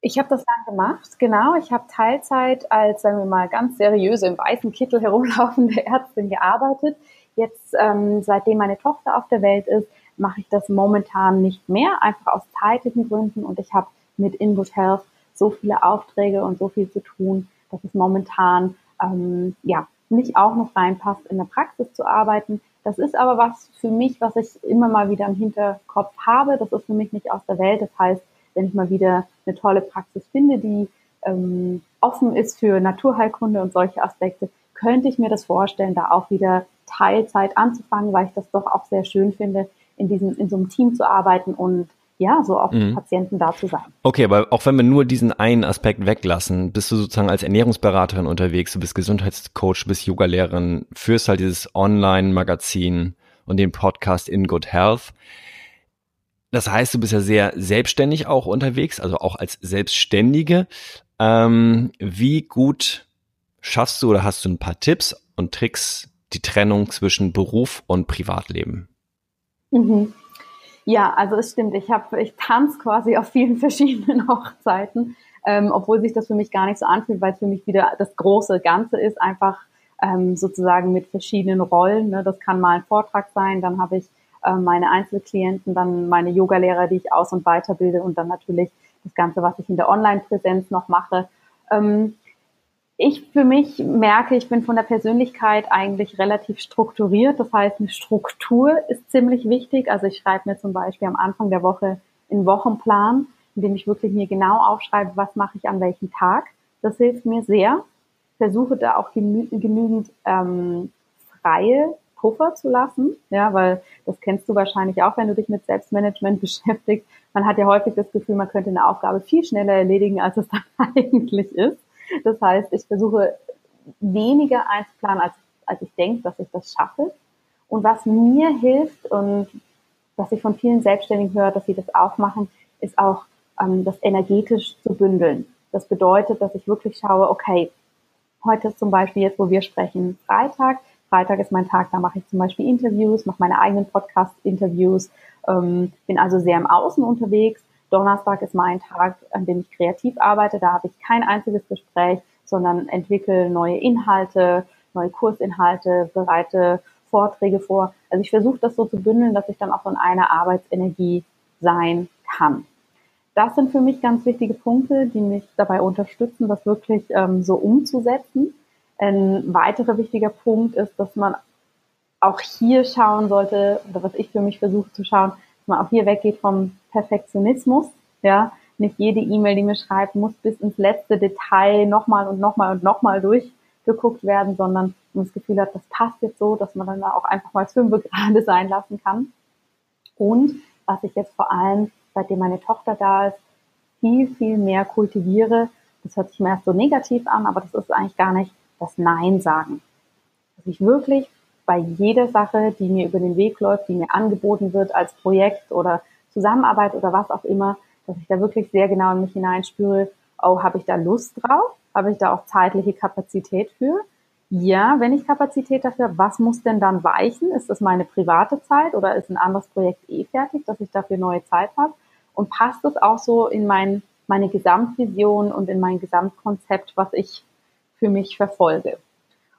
Ich habe das dann gemacht, genau. Ich habe Teilzeit als, sagen wir mal, ganz seriöse im weißen Kittel herumlaufende Ärztin gearbeitet. Jetzt, ähm, seitdem meine Tochter auf der Welt ist, mache ich das momentan nicht mehr, einfach aus zeitlichen Gründen. Und ich habe mit Inwood Health so viele Aufträge und so viel zu tun, dass es momentan ähm, ja nicht auch noch reinpasst, in der Praxis zu arbeiten. Das ist aber was für mich, was ich immer mal wieder im Hinterkopf habe. Das ist für mich nicht aus der Welt. Das heißt, wenn ich mal wieder eine tolle Praxis finde, die ähm, offen ist für Naturheilkunde und solche Aspekte, könnte ich mir das vorstellen, da auch wieder Teilzeit anzufangen, weil ich das doch auch sehr schön finde, in diesem, in so einem Team zu arbeiten und ja, so auch mhm. Patienten da zu sein. Okay, aber auch wenn wir nur diesen einen Aspekt weglassen, bist du sozusagen als Ernährungsberaterin unterwegs, du bist Gesundheitscoach, du bist Yogalehrerin, führst halt dieses Online-Magazin und den Podcast In Good Health. Das heißt, du bist ja sehr selbstständig auch unterwegs, also auch als Selbstständige. Ähm, wie gut schaffst du oder hast du ein paar Tipps und Tricks, die Trennung zwischen Beruf und Privatleben? Mhm. Ja, also es stimmt. Ich habe, ich tanze quasi auf vielen *laughs* verschiedenen Hochzeiten, ähm, obwohl sich das für mich gar nicht so anfühlt, weil es für mich wieder das große Ganze ist, einfach ähm, sozusagen mit verschiedenen Rollen. Ne? Das kann mal ein Vortrag sein, dann habe ich äh, meine Einzelklienten, dann meine Yogalehrer, die ich aus- und weiterbilde und dann natürlich das Ganze, was ich in der Online-Präsenz noch mache. Ähm, ich für mich merke, ich bin von der Persönlichkeit eigentlich relativ strukturiert. Das heißt, eine Struktur ist ziemlich wichtig. Also ich schreibe mir zum Beispiel am Anfang der Woche einen Wochenplan, in dem ich wirklich mir genau aufschreibe, was mache ich an welchem Tag. Das hilft mir sehr. Versuche da auch genü genügend ähm, freie Puffer zu lassen, ja, weil das kennst du wahrscheinlich auch, wenn du dich mit Selbstmanagement *laughs* beschäftigst. Man hat ja häufig das Gefühl, man könnte eine Aufgabe viel schneller erledigen, als es dann *laughs* eigentlich ist. Das heißt, ich versuche weniger einzuplanen, als, als ich denke, dass ich das schaffe. Und was mir hilft und was ich von vielen Selbstständigen höre, dass sie das auch machen, ist auch ähm, das energetisch zu bündeln. Das bedeutet, dass ich wirklich schaue, okay, heute ist zum Beispiel jetzt, wo wir sprechen, Freitag. Freitag ist mein Tag, da mache ich zum Beispiel Interviews, mache meine eigenen Podcast-Interviews, ähm, bin also sehr im Außen unterwegs Donnerstag ist mein Tag, an dem ich kreativ arbeite. Da habe ich kein einziges Gespräch, sondern entwickle neue Inhalte, neue Kursinhalte, bereite Vorträge vor. Also ich versuche das so zu bündeln, dass ich dann auch von einer Arbeitsenergie sein kann. Das sind für mich ganz wichtige Punkte, die mich dabei unterstützen, das wirklich ähm, so umzusetzen. Ein weiterer wichtiger Punkt ist, dass man auch hier schauen sollte, oder was ich für mich versuche zu schauen, dass man auch hier weggeht vom Perfektionismus. Ja, nicht jede E-Mail, die mir schreibt, muss bis ins letzte Detail nochmal und nochmal und nochmal durchgeguckt werden, sondern man das Gefühl hat, das passt jetzt so, dass man dann da auch einfach mal fünf gerade sein lassen kann. Und was ich jetzt vor allem, seitdem meine Tochter da ist, viel, viel mehr kultiviere, das hört sich mir erst so negativ an, aber das ist eigentlich gar nicht das Nein sagen. Dass ich wirklich bei jeder Sache, die mir über den Weg läuft, die mir angeboten wird als Projekt oder Zusammenarbeit oder was auch immer, dass ich da wirklich sehr genau in mich hineinspüre, oh, habe ich da Lust drauf? Habe ich da auch zeitliche Kapazität für? Ja, wenn ich Kapazität dafür, was muss denn dann weichen? Ist das meine private Zeit oder ist ein anderes Projekt eh fertig, dass ich dafür neue Zeit habe? Und passt es auch so in mein, meine Gesamtvision und in mein Gesamtkonzept, was ich für mich verfolge?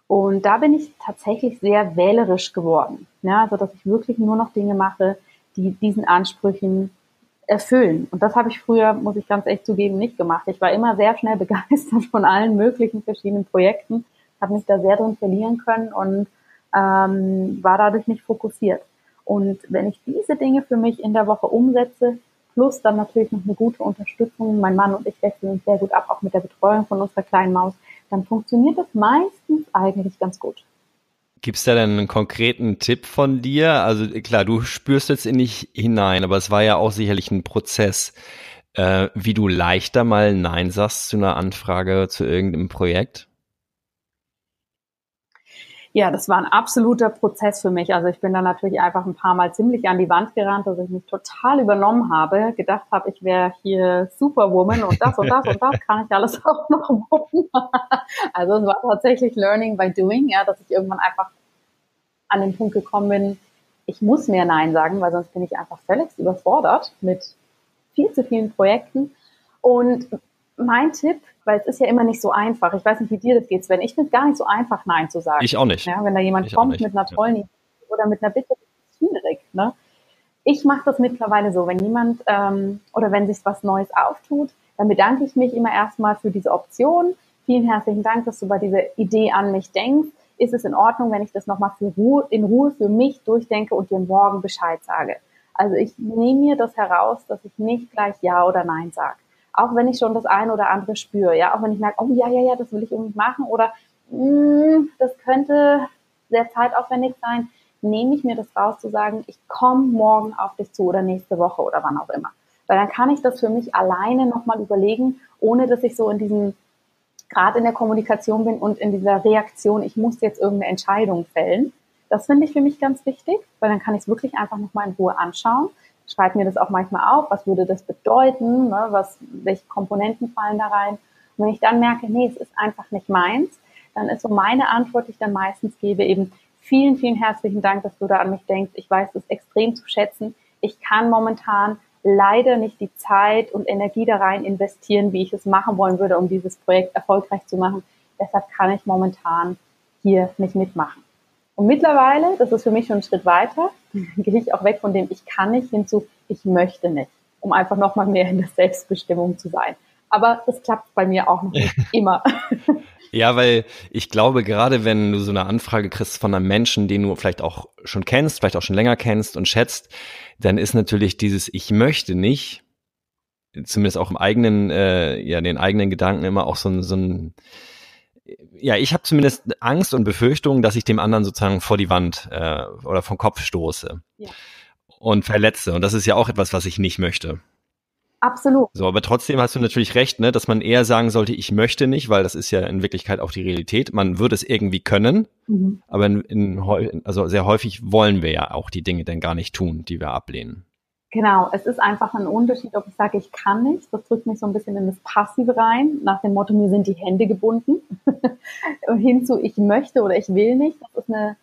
Und da bin ich tatsächlich sehr wählerisch geworden. Ja, also, dass ich wirklich nur noch Dinge mache, die diesen Ansprüchen erfüllen. Und das habe ich früher, muss ich ganz echt zugeben, nicht gemacht. Ich war immer sehr schnell *laughs* begeistert von allen möglichen verschiedenen Projekten, habe mich da sehr drin verlieren können und ähm, war dadurch nicht fokussiert. Und wenn ich diese Dinge für mich in der Woche umsetze, plus dann natürlich noch eine gute Unterstützung, mein Mann und ich wechseln uns sehr gut ab, auch mit der Betreuung von unserer kleinen Maus, dann funktioniert das meistens eigentlich ganz gut. Gibt es da denn einen konkreten Tipp von dir? Also klar, du spürst jetzt in dich hinein, aber es war ja auch sicherlich ein Prozess, äh, wie du leichter mal Nein sagst zu einer Anfrage zu irgendeinem Projekt. Ja, das war ein absoluter Prozess für mich. Also ich bin da natürlich einfach ein paar Mal ziemlich an die Wand gerannt, dass ich mich total übernommen habe, gedacht habe, ich wäre hier Superwoman und das und das und das kann ich alles *laughs* auch noch wuppen. Also es war tatsächlich Learning by Doing, ja, dass ich irgendwann einfach an den Punkt gekommen bin, ich muss mehr Nein sagen, weil sonst bin ich einfach völlig überfordert mit viel zu vielen Projekten. Und mein Tipp, weil es ist ja immer nicht so einfach, ich weiß nicht, wie dir das geht, Sven, ich finde es gar nicht so einfach, Nein zu sagen. Ich auch nicht. Ja, wenn da jemand ich kommt mit einer tollen Idee oder mit einer Bitte, ist schwierig. Ne? Ich mache das mittlerweile so, wenn jemand ähm, oder wenn sich was Neues auftut, dann bedanke ich mich immer erstmal für diese Option. Vielen herzlichen Dank, dass du bei dieser Idee an mich denkst. Ist es in Ordnung, wenn ich das nochmal für Ruhe, in Ruhe für mich durchdenke und dir morgen Bescheid sage? Also ich nehme mir das heraus, dass ich nicht gleich Ja oder Nein sage auch wenn ich schon das eine oder andere spüre, ja, auch wenn ich merke, oh ja, ja, ja, das will ich irgendwie machen oder mh, mm, das könnte sehr zeitaufwendig sein, nehme ich mir das raus zu sagen, ich komme morgen auf dich zu oder nächste Woche oder wann auch immer. Weil dann kann ich das für mich alleine nochmal überlegen, ohne dass ich so in diesem, gerade in der Kommunikation bin und in dieser Reaktion, ich muss jetzt irgendeine Entscheidung fällen. Das finde ich für mich ganz wichtig, weil dann kann ich es wirklich einfach nochmal in Ruhe anschauen. Schreibe mir das auch manchmal auf, was würde das bedeuten, ne? was, welche Komponenten fallen da rein. Und wenn ich dann merke, nee, es ist einfach nicht meins, dann ist so meine Antwort, die ich dann meistens gebe, eben vielen, vielen herzlichen Dank, dass du da an mich denkst. Ich weiß das extrem zu schätzen. Ich kann momentan leider nicht die Zeit und Energie da rein investieren, wie ich es machen wollen würde, um dieses Projekt erfolgreich zu machen. Deshalb kann ich momentan hier nicht mitmachen. Und mittlerweile, das ist für mich schon ein Schritt weiter, *laughs* gehe ich auch weg von dem ich kann nicht hinzu ich möchte nicht, um einfach nochmal mehr in der Selbstbestimmung zu sein. Aber das klappt bei mir auch noch nicht *laughs* immer. Ja, weil ich glaube, gerade wenn du so eine Anfrage kriegst von einem Menschen, den du vielleicht auch schon kennst, vielleicht auch schon länger kennst und schätzt, dann ist natürlich dieses Ich möchte nicht, zumindest auch im eigenen, äh, ja, den eigenen Gedanken immer auch so ein, so ein ja, ich habe zumindest Angst und Befürchtungen, dass ich dem anderen sozusagen vor die Wand äh, oder vom Kopf stoße ja. und verletze. Und das ist ja auch etwas, was ich nicht möchte. Absolut. So, aber trotzdem hast du natürlich recht, ne, dass man eher sagen sollte, ich möchte nicht, weil das ist ja in Wirklichkeit auch die Realität. Man würde es irgendwie können, mhm. aber in, in, also sehr häufig wollen wir ja auch die Dinge dann gar nicht tun, die wir ablehnen. Genau, es ist einfach ein Unterschied, ob ich sage, ich kann nicht. Das drückt mich so ein bisschen in das Passive rein, nach dem Motto, mir sind die Hände gebunden. *laughs* Hinzu, ich möchte oder ich will nicht. Das ist eine,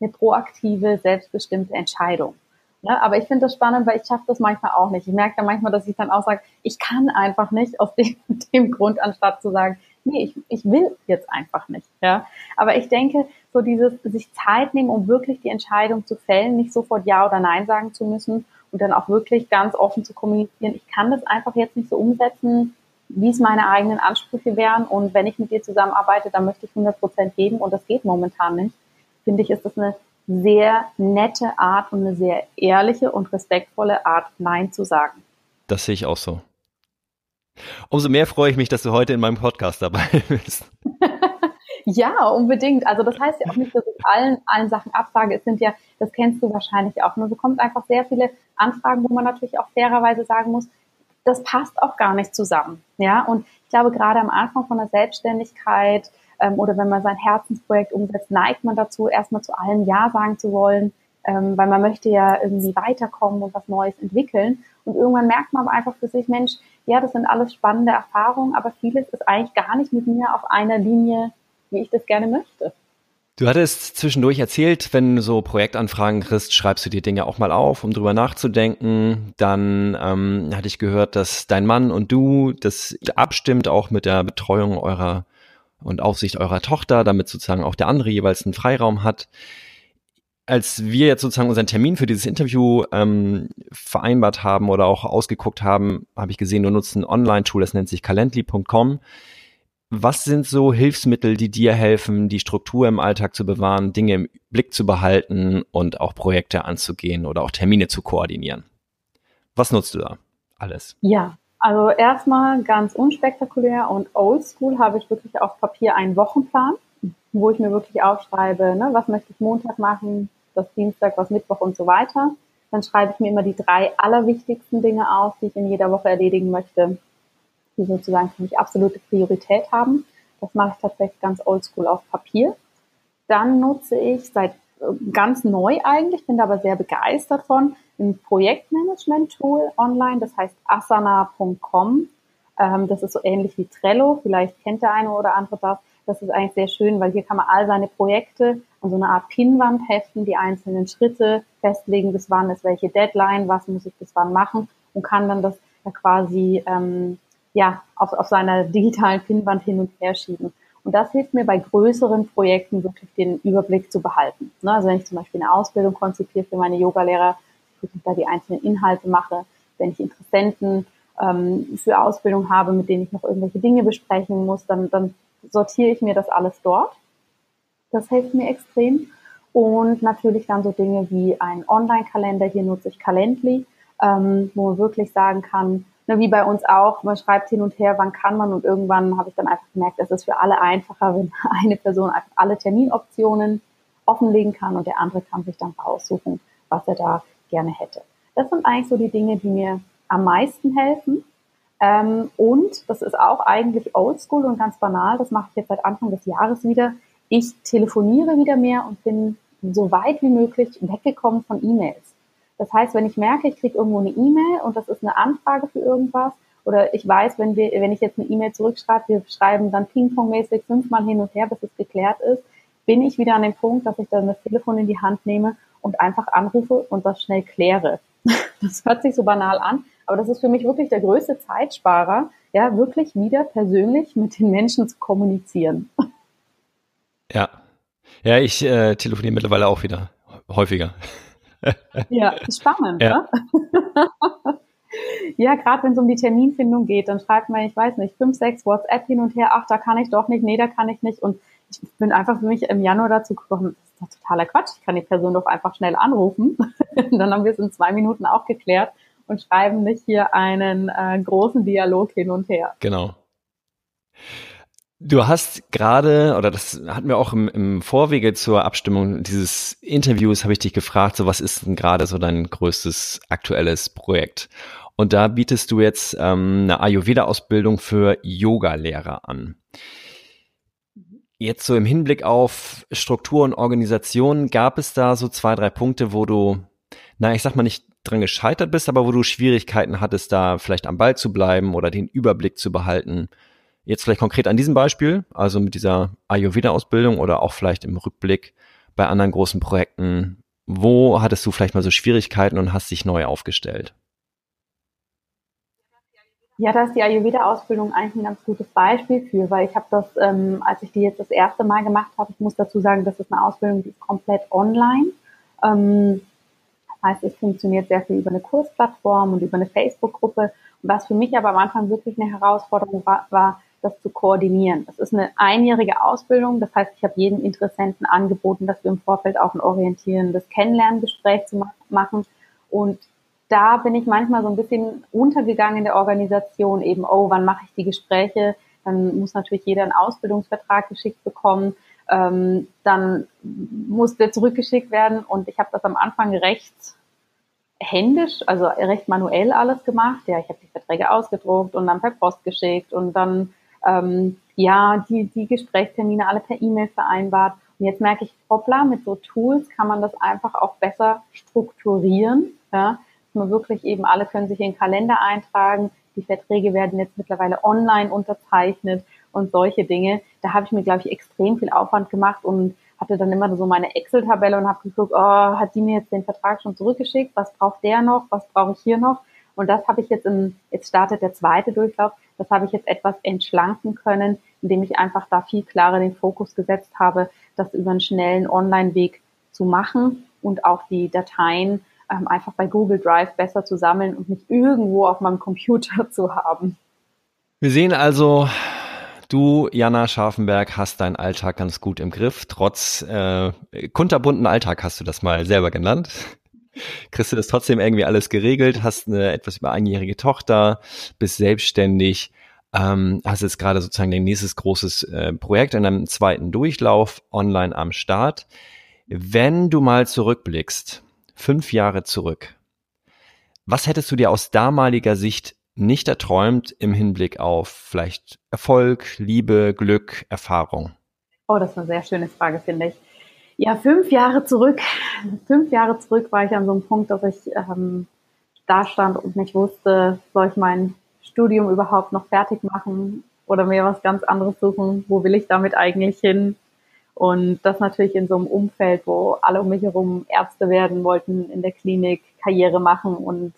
eine proaktive, selbstbestimmte Entscheidung. Ne? Aber ich finde das spannend, weil ich schaffe das manchmal auch nicht. Ich merke dann manchmal, dass ich dann auch sage, ich kann einfach nicht aus dem, *laughs* dem Grund, anstatt zu sagen, nee, ich, ich will jetzt einfach nicht. Ja? Aber ich denke, so dieses sich Zeit nehmen, um wirklich die Entscheidung zu fällen, nicht sofort Ja oder Nein sagen zu müssen und dann auch wirklich ganz offen zu kommunizieren, ich kann das einfach jetzt nicht so umsetzen, wie es meine eigenen Ansprüche wären. Und wenn ich mit dir zusammenarbeite, dann möchte ich 100 Prozent geben und das geht momentan nicht. Finde ich, ist das eine sehr nette Art und eine sehr ehrliche und respektvolle Art, Nein zu sagen. Das sehe ich auch so. Umso mehr freue ich mich, dass du heute in meinem Podcast dabei *laughs* bist. *laughs* ja, unbedingt. Also das heißt ja auch nicht, dass ich allen, allen Sachen absage. Es sind ja, das kennst du wahrscheinlich auch. Man bekommt einfach sehr viele Anfragen, wo man natürlich auch fairerweise sagen muss, das passt auch gar nicht zusammen. Ja, und ich glaube, gerade am Anfang von der Selbstständigkeit ähm, oder wenn man sein Herzensprojekt umsetzt, neigt man dazu, erstmal zu allen Ja sagen zu wollen, ähm, weil man möchte ja irgendwie weiterkommen und was Neues entwickeln. Und irgendwann merkt man aber einfach für sich, Mensch, ja, das sind alles spannende Erfahrungen, aber vieles ist eigentlich gar nicht mit mir auf einer Linie, wie ich das gerne möchte. Du hattest zwischendurch erzählt, wenn du so Projektanfragen kriegst, schreibst du dir Dinge auch mal auf, um drüber nachzudenken. Dann ähm, hatte ich gehört, dass dein Mann und du das abstimmt, auch mit der Betreuung eurer und Aufsicht eurer Tochter, damit sozusagen auch der andere jeweils einen Freiraum hat. Als wir jetzt sozusagen unseren Termin für dieses Interview ähm, vereinbart haben oder auch ausgeguckt haben, habe ich gesehen, du nutzt ein Online-Tool, das nennt sich calendly.com. Was sind so Hilfsmittel, die dir helfen, die Struktur im Alltag zu bewahren, Dinge im Blick zu behalten und auch Projekte anzugehen oder auch Termine zu koordinieren? Was nutzt du da alles? Ja, also erstmal ganz unspektakulär und oldschool habe ich wirklich auf Papier einen Wochenplan, wo ich mir wirklich aufschreibe, ne, was möchte ich Montag machen, was Dienstag, was Mittwoch und so weiter. Dann schreibe ich mir immer die drei allerwichtigsten Dinge auf, die ich in jeder Woche erledigen möchte, die sozusagen für mich absolute Priorität haben. Das mache ich tatsächlich ganz oldschool auf Papier. Dann nutze ich seit ganz neu eigentlich, bin da aber sehr begeistert von, ein Projektmanagement-Tool online, das heißt asana.com. Ähm, das ist so ähnlich wie Trello, vielleicht kennt der eine oder andere das. Das ist eigentlich sehr schön, weil hier kann man all seine Projekte an so eine Art Pinnwand heften, die einzelnen Schritte festlegen, bis wann ist welche Deadline, was muss ich bis wann machen und kann dann das quasi ähm, ja auf, auf seiner digitalen Pinnwand hin und her schieben. Und das hilft mir bei größeren Projekten wirklich den Überblick zu behalten. Ne, also wenn ich zum Beispiel eine Ausbildung konzipiere für meine Yogalehrer, wirklich da die einzelnen Inhalte mache, wenn ich Interessenten ähm, für Ausbildung habe, mit denen ich noch irgendwelche Dinge besprechen muss, dann, dann sortiere ich mir das alles dort. Das hilft mir extrem. Und natürlich dann so Dinge wie ein Online-Kalender. Hier nutze ich Calendly, ähm, wo man wirklich sagen kann, ne, wie bei uns auch, man schreibt hin und her, wann kann man und irgendwann habe ich dann einfach gemerkt, es ist für alle einfacher, *laughs* wenn eine Person einfach alle Terminoptionen offenlegen kann und der andere kann sich dann raussuchen, was er da gerne hätte. Das sind eigentlich so die Dinge, die mir am meisten helfen. Ähm, und das ist auch eigentlich oldschool und ganz banal, das mache ich jetzt seit Anfang des Jahres wieder. Ich telefoniere wieder mehr und bin so weit wie möglich weggekommen von E-Mails. Das heißt, wenn ich merke, ich kriege irgendwo eine E-Mail und das ist eine Anfrage für irgendwas, oder ich weiß, wenn wir, wenn ich jetzt eine E-Mail zurückschreibe, wir schreiben dann Ping-Pong-mäßig fünfmal hin und her, bis es geklärt ist, bin ich wieder an dem Punkt, dass ich dann das Telefon in die Hand nehme und einfach anrufe und das schnell kläre. *laughs* Das hört sich so banal an, aber das ist für mich wirklich der größte Zeitsparer, ja, wirklich wieder persönlich mit den Menschen zu kommunizieren. Ja. Ja, ich äh, telefoniere mittlerweile auch wieder häufiger. Ja, *laughs* spannend, ja. Ne? *laughs* Ja, gerade wenn es um die Terminfindung geht, dann schreibt man, ich weiß nicht, fünf, sechs WhatsApp hin und her, ach, da kann ich doch nicht, nee, da kann ich nicht. Und ich bin einfach für mich im Januar dazu gekommen, das ist doch totaler Quatsch, ich kann die Person doch einfach schnell anrufen. *laughs* dann haben wir es in zwei Minuten auch geklärt und schreiben nicht hier einen äh, großen Dialog hin und her. Genau. Du hast gerade, oder das hatten wir auch im, im Vorwege zur Abstimmung dieses Interviews, habe ich dich gefragt, so was ist denn gerade so dein größtes aktuelles Projekt? Und da bietest du jetzt ähm, eine Ayurveda-Ausbildung für Yoga-Lehrer an. Jetzt so im Hinblick auf Struktur und Organisation, gab es da so zwei, drei Punkte, wo du, na, ich sag mal nicht dran gescheitert bist, aber wo du Schwierigkeiten hattest, da vielleicht am Ball zu bleiben oder den Überblick zu behalten? Jetzt vielleicht konkret an diesem Beispiel, also mit dieser Ayurveda-Ausbildung oder auch vielleicht im Rückblick bei anderen großen Projekten. Wo hattest du vielleicht mal so Schwierigkeiten und hast dich neu aufgestellt? Ja, da ist die Ayurveda-Ausbildung eigentlich ein ganz gutes Beispiel für, weil ich habe das, ähm, als ich die jetzt das erste Mal gemacht habe, ich muss dazu sagen, das ist eine Ausbildung, die ist komplett online. Ähm, das heißt, es funktioniert sehr viel über eine Kursplattform und über eine Facebook-Gruppe. Was für mich aber am Anfang wirklich eine Herausforderung war, war das zu koordinieren. Es ist eine einjährige Ausbildung, das heißt, ich habe jedem Interessenten angeboten, dass wir im Vorfeld auch ein orientierendes Kennenlerngespräch zu machen. Und da bin ich manchmal so ein bisschen untergegangen in der Organisation, eben, oh, wann mache ich die Gespräche? Dann muss natürlich jeder einen Ausbildungsvertrag geschickt bekommen. Ähm, dann muss der zurückgeschickt werden und ich habe das am Anfang recht händisch, also recht manuell alles gemacht. Ja, ich habe die Verträge ausgedruckt und dann per Post geschickt und dann ähm, ja die, die Gesprächstermine alle per E-Mail vereinbart. Und jetzt merke ich, hoppla, mit so Tools kann man das einfach auch besser strukturieren. Ja, nur wirklich eben alle können sich in den Kalender eintragen. Die Verträge werden jetzt mittlerweile online unterzeichnet und solche Dinge. Da habe ich mir, glaube ich, extrem viel Aufwand gemacht und hatte dann immer so meine Excel-Tabelle und habe geguckt, oh, hat die mir jetzt den Vertrag schon zurückgeschickt? Was braucht der noch? Was brauche ich hier noch? Und das habe ich jetzt im, jetzt startet der zweite Durchlauf, das habe ich jetzt etwas entschlanken können, indem ich einfach da viel klarer den Fokus gesetzt habe, das über einen schnellen Online-Weg zu machen und auch die Dateien ähm, einfach bei Google Drive besser zu sammeln und nicht irgendwo auf meinem Computer *laughs* zu haben. Wir sehen also, du, Jana Scharfenberg, hast deinen Alltag ganz gut im Griff. Trotz äh, kunterbunten Alltag hast du das mal selber genannt. Kriegst du das trotzdem irgendwie alles geregelt, hast eine etwas über einjährige Tochter, bist selbstständig, ähm, hast jetzt gerade sozusagen dein nächstes großes äh, Projekt in einem zweiten Durchlauf online am Start. Wenn du mal zurückblickst, fünf Jahre zurück. Was hättest du dir aus damaliger Sicht nicht erträumt im Hinblick auf vielleicht Erfolg, Liebe, Glück, Erfahrung? Oh, das ist eine sehr schöne Frage, finde ich. Ja, fünf Jahre zurück, fünf Jahre zurück war ich an so einem Punkt, dass ich ähm, da stand und nicht wusste, soll ich mein Studium überhaupt noch fertig machen oder mir was ganz anderes suchen? Wo will ich damit eigentlich hin? Und das natürlich in so einem Umfeld, wo alle um mich herum Ärzte werden wollten, in der Klinik Karriere machen und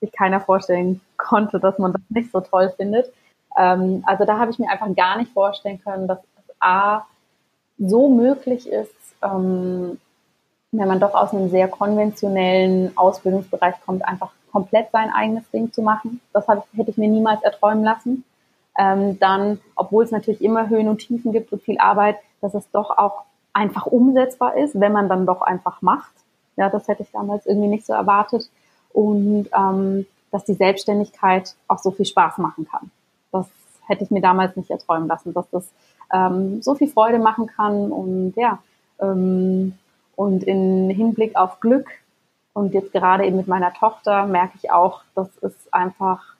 sich keiner vorstellen konnte, dass man das nicht so toll findet. Ähm, also da habe ich mir einfach gar nicht vorstellen können, dass A so möglich ist, ähm, wenn man doch aus einem sehr konventionellen Ausbildungsbereich kommt, einfach komplett sein eigenes Ding zu machen. Das hätte ich mir niemals erträumen lassen. Ähm, dann, obwohl es natürlich immer Höhen und Tiefen gibt und viel Arbeit, dass es doch auch einfach umsetzbar ist, wenn man dann doch einfach macht. Ja, das hätte ich damals irgendwie nicht so erwartet. Und ähm, dass die Selbstständigkeit auch so viel Spaß machen kann. Das hätte ich mir damals nicht erträumen lassen, dass das ähm, so viel Freude machen kann und ja, ähm, und in Hinblick auf Glück Und jetzt gerade eben mit meiner Tochter merke ich auch, das ist einfach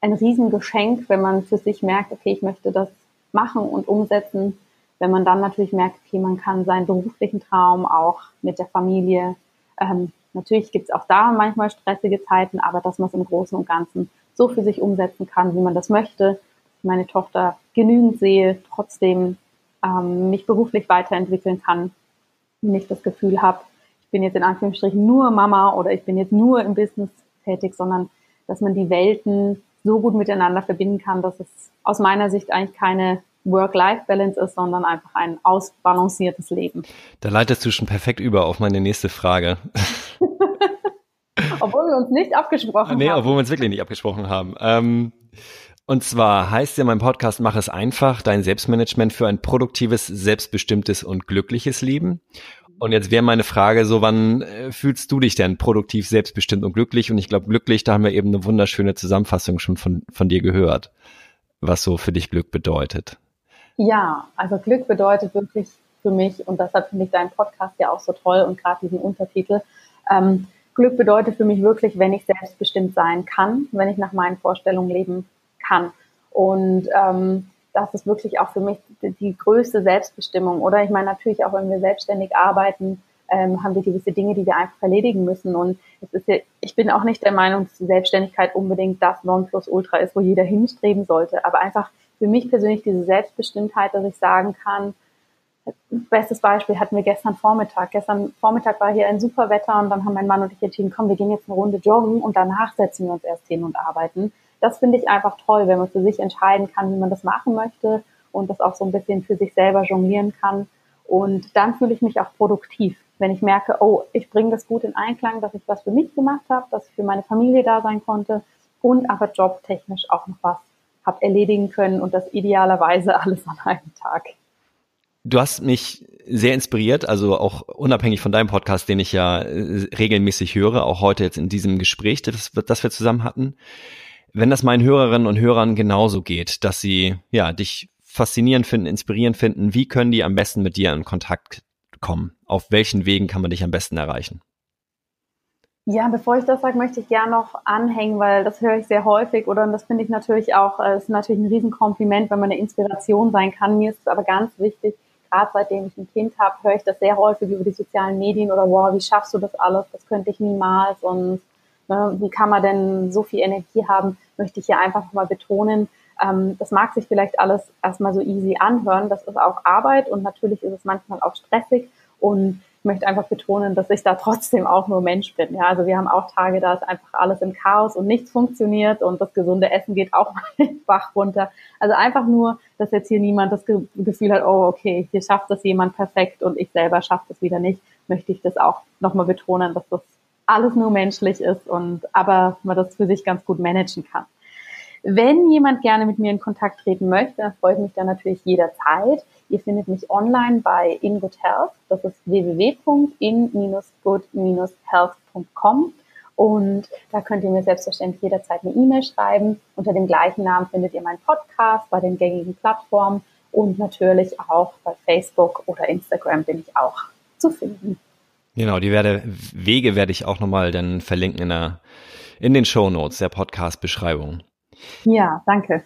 ein Riesengeschenk, wenn man für sich merkt, okay, ich möchte das machen und umsetzen. Wenn man dann natürlich merkt, okay, man kann seinen beruflichen Traum auch mit der Familie, ähm, natürlich gibt es auch da manchmal stressige Zeiten, aber dass man es im Großen und Ganzen so für sich umsetzen kann, wie man das möchte. Meine Tochter genügend sehe, trotzdem ähm, mich beruflich weiterentwickeln kann, nicht das Gefühl habe, ich bin jetzt in Anführungsstrichen nur Mama oder ich bin jetzt nur im Business tätig, sondern dass man die Welten so gut miteinander verbinden kann, dass es aus meiner Sicht eigentlich keine Work-Life-Balance ist, sondern einfach ein ausbalanciertes Leben. Da leitest du schon perfekt über auf meine nächste Frage. *laughs* obwohl wir uns nicht abgesprochen nee, haben. Nee, obwohl wir uns wirklich nicht abgesprochen haben. Ähm, und zwar heißt ja mein Podcast Mach es einfach, dein Selbstmanagement für ein produktives, selbstbestimmtes und glückliches Leben. Und jetzt wäre meine Frage so, wann äh, fühlst du dich denn produktiv, selbstbestimmt und glücklich? Und ich glaube, glücklich, da haben wir eben eine wunderschöne Zusammenfassung schon von, von dir gehört, was so für dich Glück bedeutet. Ja, also Glück bedeutet wirklich für mich, und deshalb finde ich deinen Podcast ja auch so toll und gerade diesen Untertitel, ähm, Glück bedeutet für mich wirklich, wenn ich selbstbestimmt sein kann, wenn ich nach meinen Vorstellungen leben kann. Und ähm, das ist wirklich auch für mich die, größte Selbstbestimmung. Oder ich meine natürlich auch, wenn wir selbstständig arbeiten, ähm, haben wir gewisse Dinge, die wir einfach erledigen müssen. Und es ist ja, ich bin auch nicht der Meinung, dass die Selbstständigkeit unbedingt das Nonplusultra ist, wo jeder hinstreben sollte. Aber einfach für mich persönlich diese Selbstbestimmtheit, dass ich sagen kann, bestes Beispiel hatten wir gestern Vormittag. Gestern Vormittag war hier ein super Wetter und dann haben mein Mann und ich entschieden, komm, wir gehen jetzt eine Runde joggen und danach setzen wir uns erst hin und arbeiten das finde ich einfach toll, wenn man für sich entscheiden kann, wie man das machen möchte und das auch so ein bisschen für sich selber jonglieren kann. Und dann fühle ich mich auch produktiv, wenn ich merke, oh, ich bringe das gut in Einklang, dass ich was für mich gemacht habe, dass ich für meine Familie da sein konnte und aber jobtechnisch auch noch was habe erledigen können und das idealerweise *laughs* alles an einem Tag. Du hast mich sehr inspiriert, also auch unabhängig von deinem Podcast, den ich ja äh, regelmäßig höre, auch heute jetzt in diesem Gespräch, das, das wir zusammen hatten wenn das meinen Hörerinnen und Hörern genauso geht, dass sie ja dich faszinierend finden, inspirierend finden, wie können die am besten mit dir in Kontakt kommen? Auf welchen Wegen kann man dich am besten erreichen? Ja, bevor ich das sage, möchte ich gerne noch anhängen, weil das höre ich sehr häufig oder und das finde ich natürlich auch, äh, ist natürlich ein Riesenkompliment, wenn man eine Inspiration sein kann. Mir ist es aber ganz wichtig, gerade seitdem ich ein Kind habe, höre ich das sehr häufig über die sozialen Medien oder wow, wie schaffst du das alles? Das könnte ich niemals und Ne, wie kann man denn so viel Energie haben, möchte ich hier einfach mal betonen. Ähm, das mag sich vielleicht alles erstmal so easy anhören. Das ist auch Arbeit und natürlich ist es manchmal auch stressig. Und ich möchte einfach betonen, dass ich da trotzdem auch nur Mensch bin. Ja, also wir haben auch Tage, da ist einfach alles im Chaos und nichts funktioniert und das gesunde Essen geht auch *laughs* mal Bach runter. Also einfach nur, dass jetzt hier niemand das Gefühl hat, oh, okay, hier schafft das jemand perfekt und ich selber schaffe das wieder nicht, möchte ich das auch nochmal betonen, dass das alles nur menschlich ist und aber man das für sich ganz gut managen kann. Wenn jemand gerne mit mir in Kontakt treten möchte, dann freue ich mich dann natürlich jederzeit. Ihr findet mich online bei InGoodHealth. Health. Das ist www.in-good-health.com. Und da könnt ihr mir selbstverständlich jederzeit eine E-Mail schreiben. Unter dem gleichen Namen findet ihr meinen Podcast bei den gängigen Plattformen und natürlich auch bei Facebook oder Instagram bin ich auch zu finden. Genau, die werde, Wege werde ich auch nochmal dann verlinken in, der, in den Show Notes der Podcast-Beschreibung. Ja, danke.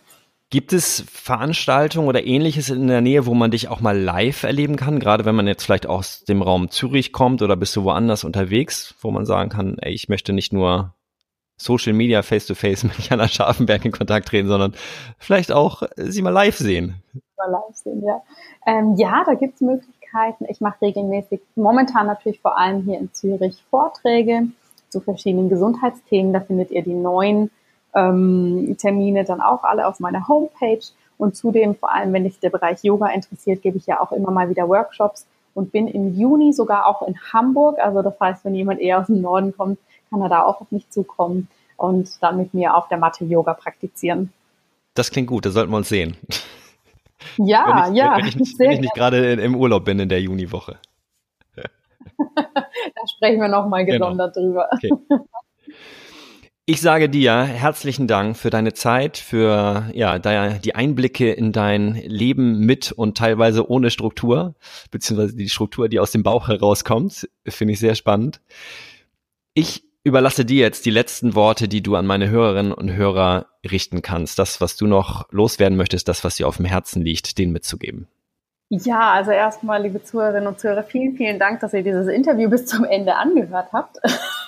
Gibt es Veranstaltungen oder ähnliches in der Nähe, wo man dich auch mal live erleben kann? Gerade wenn man jetzt vielleicht aus dem Raum Zürich kommt oder bist du woanders unterwegs, wo man sagen kann, ey, ich möchte nicht nur Social Media face to face mit Jana Scharfenberg in Kontakt treten, sondern vielleicht auch sie mal live sehen. Mal live sehen, ja. Ähm, ja, da gibt es Möglichkeiten Möglichkeiten. Ich mache regelmäßig, momentan natürlich vor allem hier in Zürich, Vorträge zu verschiedenen Gesundheitsthemen. Da findet ihr die neuen ähm, Termine dann auch alle auf meiner Homepage. Und zudem, vor allem wenn dich der Bereich Yoga interessiert, gebe ich ja auch immer mal wieder Workshops und bin im Juni sogar auch in Hamburg. Also das heißt, wenn jemand eher aus dem Norden kommt, kann er da auch auf mich zukommen und dann mit mir auf der Matte Yoga praktizizen. Das klingt gut, da sollten wir uns sehen. Ja, wenn ich, ja. Wenn ich nicht, wenn ich nicht gerade im Urlaub bin in der Juniwoche. *laughs* da sprechen wir nochmal genau. gesondert genau. drüber. Okay. Ich sage dir herzlichen Dank für deine Zeit, für ja, die Einblicke in dein Leben mit und teilweise ohne Struktur, beziehungsweise die Struktur, die aus dem Bauch herauskommt. Finde ich sehr spannend. Ich überlasse dir jetzt die letzten Worte, die du an meine Hörerinnen und Hörer richten kannst. Das, was du noch loswerden möchtest, das, was dir auf dem Herzen liegt, denen mitzugeben. Ja, also erstmal, liebe Zuhörerinnen und Zuhörer, vielen, vielen Dank, dass ihr dieses Interview bis zum Ende angehört habt.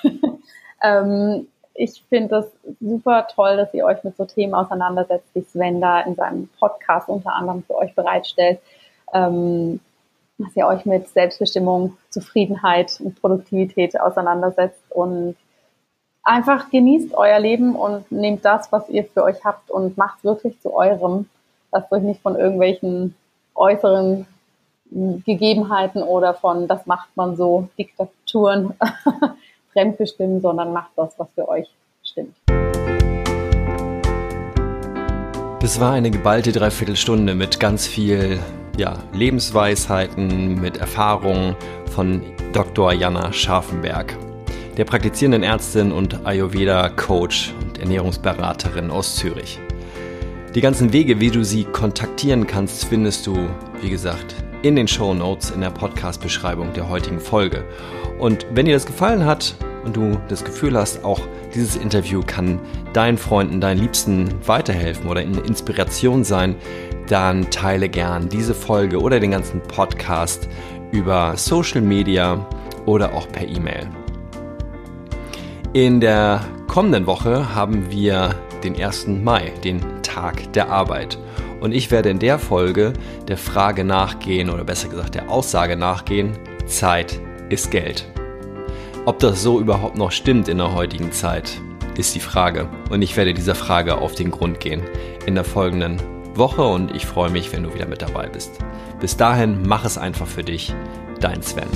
*laughs* ähm, ich finde das super toll, dass ihr euch mit so Themen auseinandersetzt, wie Sven da in seinem Podcast unter anderem für euch bereitstellt. Ähm, dass ihr euch mit Selbstbestimmung, Zufriedenheit und Produktivität auseinandersetzt und einfach genießt euer Leben und nehmt das, was ihr für euch habt und macht wirklich zu eurem. Lasst euch nicht von irgendwelchen äußeren Gegebenheiten oder von das macht man so Diktaturen *laughs* fremdbestimmen, sondern macht das, was für euch stimmt. Das war eine geballte Dreiviertelstunde mit ganz viel ja, Lebensweisheiten, mit Erfahrungen von Dr. Jana Scharfenberg, der praktizierenden Ärztin und Ayurveda-Coach und Ernährungsberaterin aus Zürich. Die ganzen Wege, wie du sie kontaktieren kannst, findest du, wie gesagt, in den Show Notes in der Podcast-Beschreibung der heutigen Folge. Und wenn dir das gefallen hat und du das Gefühl hast, auch dieses Interview kann deinen Freunden, deinen Liebsten weiterhelfen oder eine Inspiration sein, dann teile gern diese Folge oder den ganzen Podcast über Social Media oder auch per E-Mail. In der kommenden Woche haben wir den 1. Mai, den Tag der Arbeit. Und ich werde in der Folge der Frage nachgehen oder besser gesagt der Aussage nachgehen, Zeit ist Geld. Ob das so überhaupt noch stimmt in der heutigen Zeit, ist die Frage. Und ich werde dieser Frage auf den Grund gehen in der folgenden Woche und ich freue mich, wenn du wieder mit dabei bist. Bis dahin, mach es einfach für dich. Dein Sven.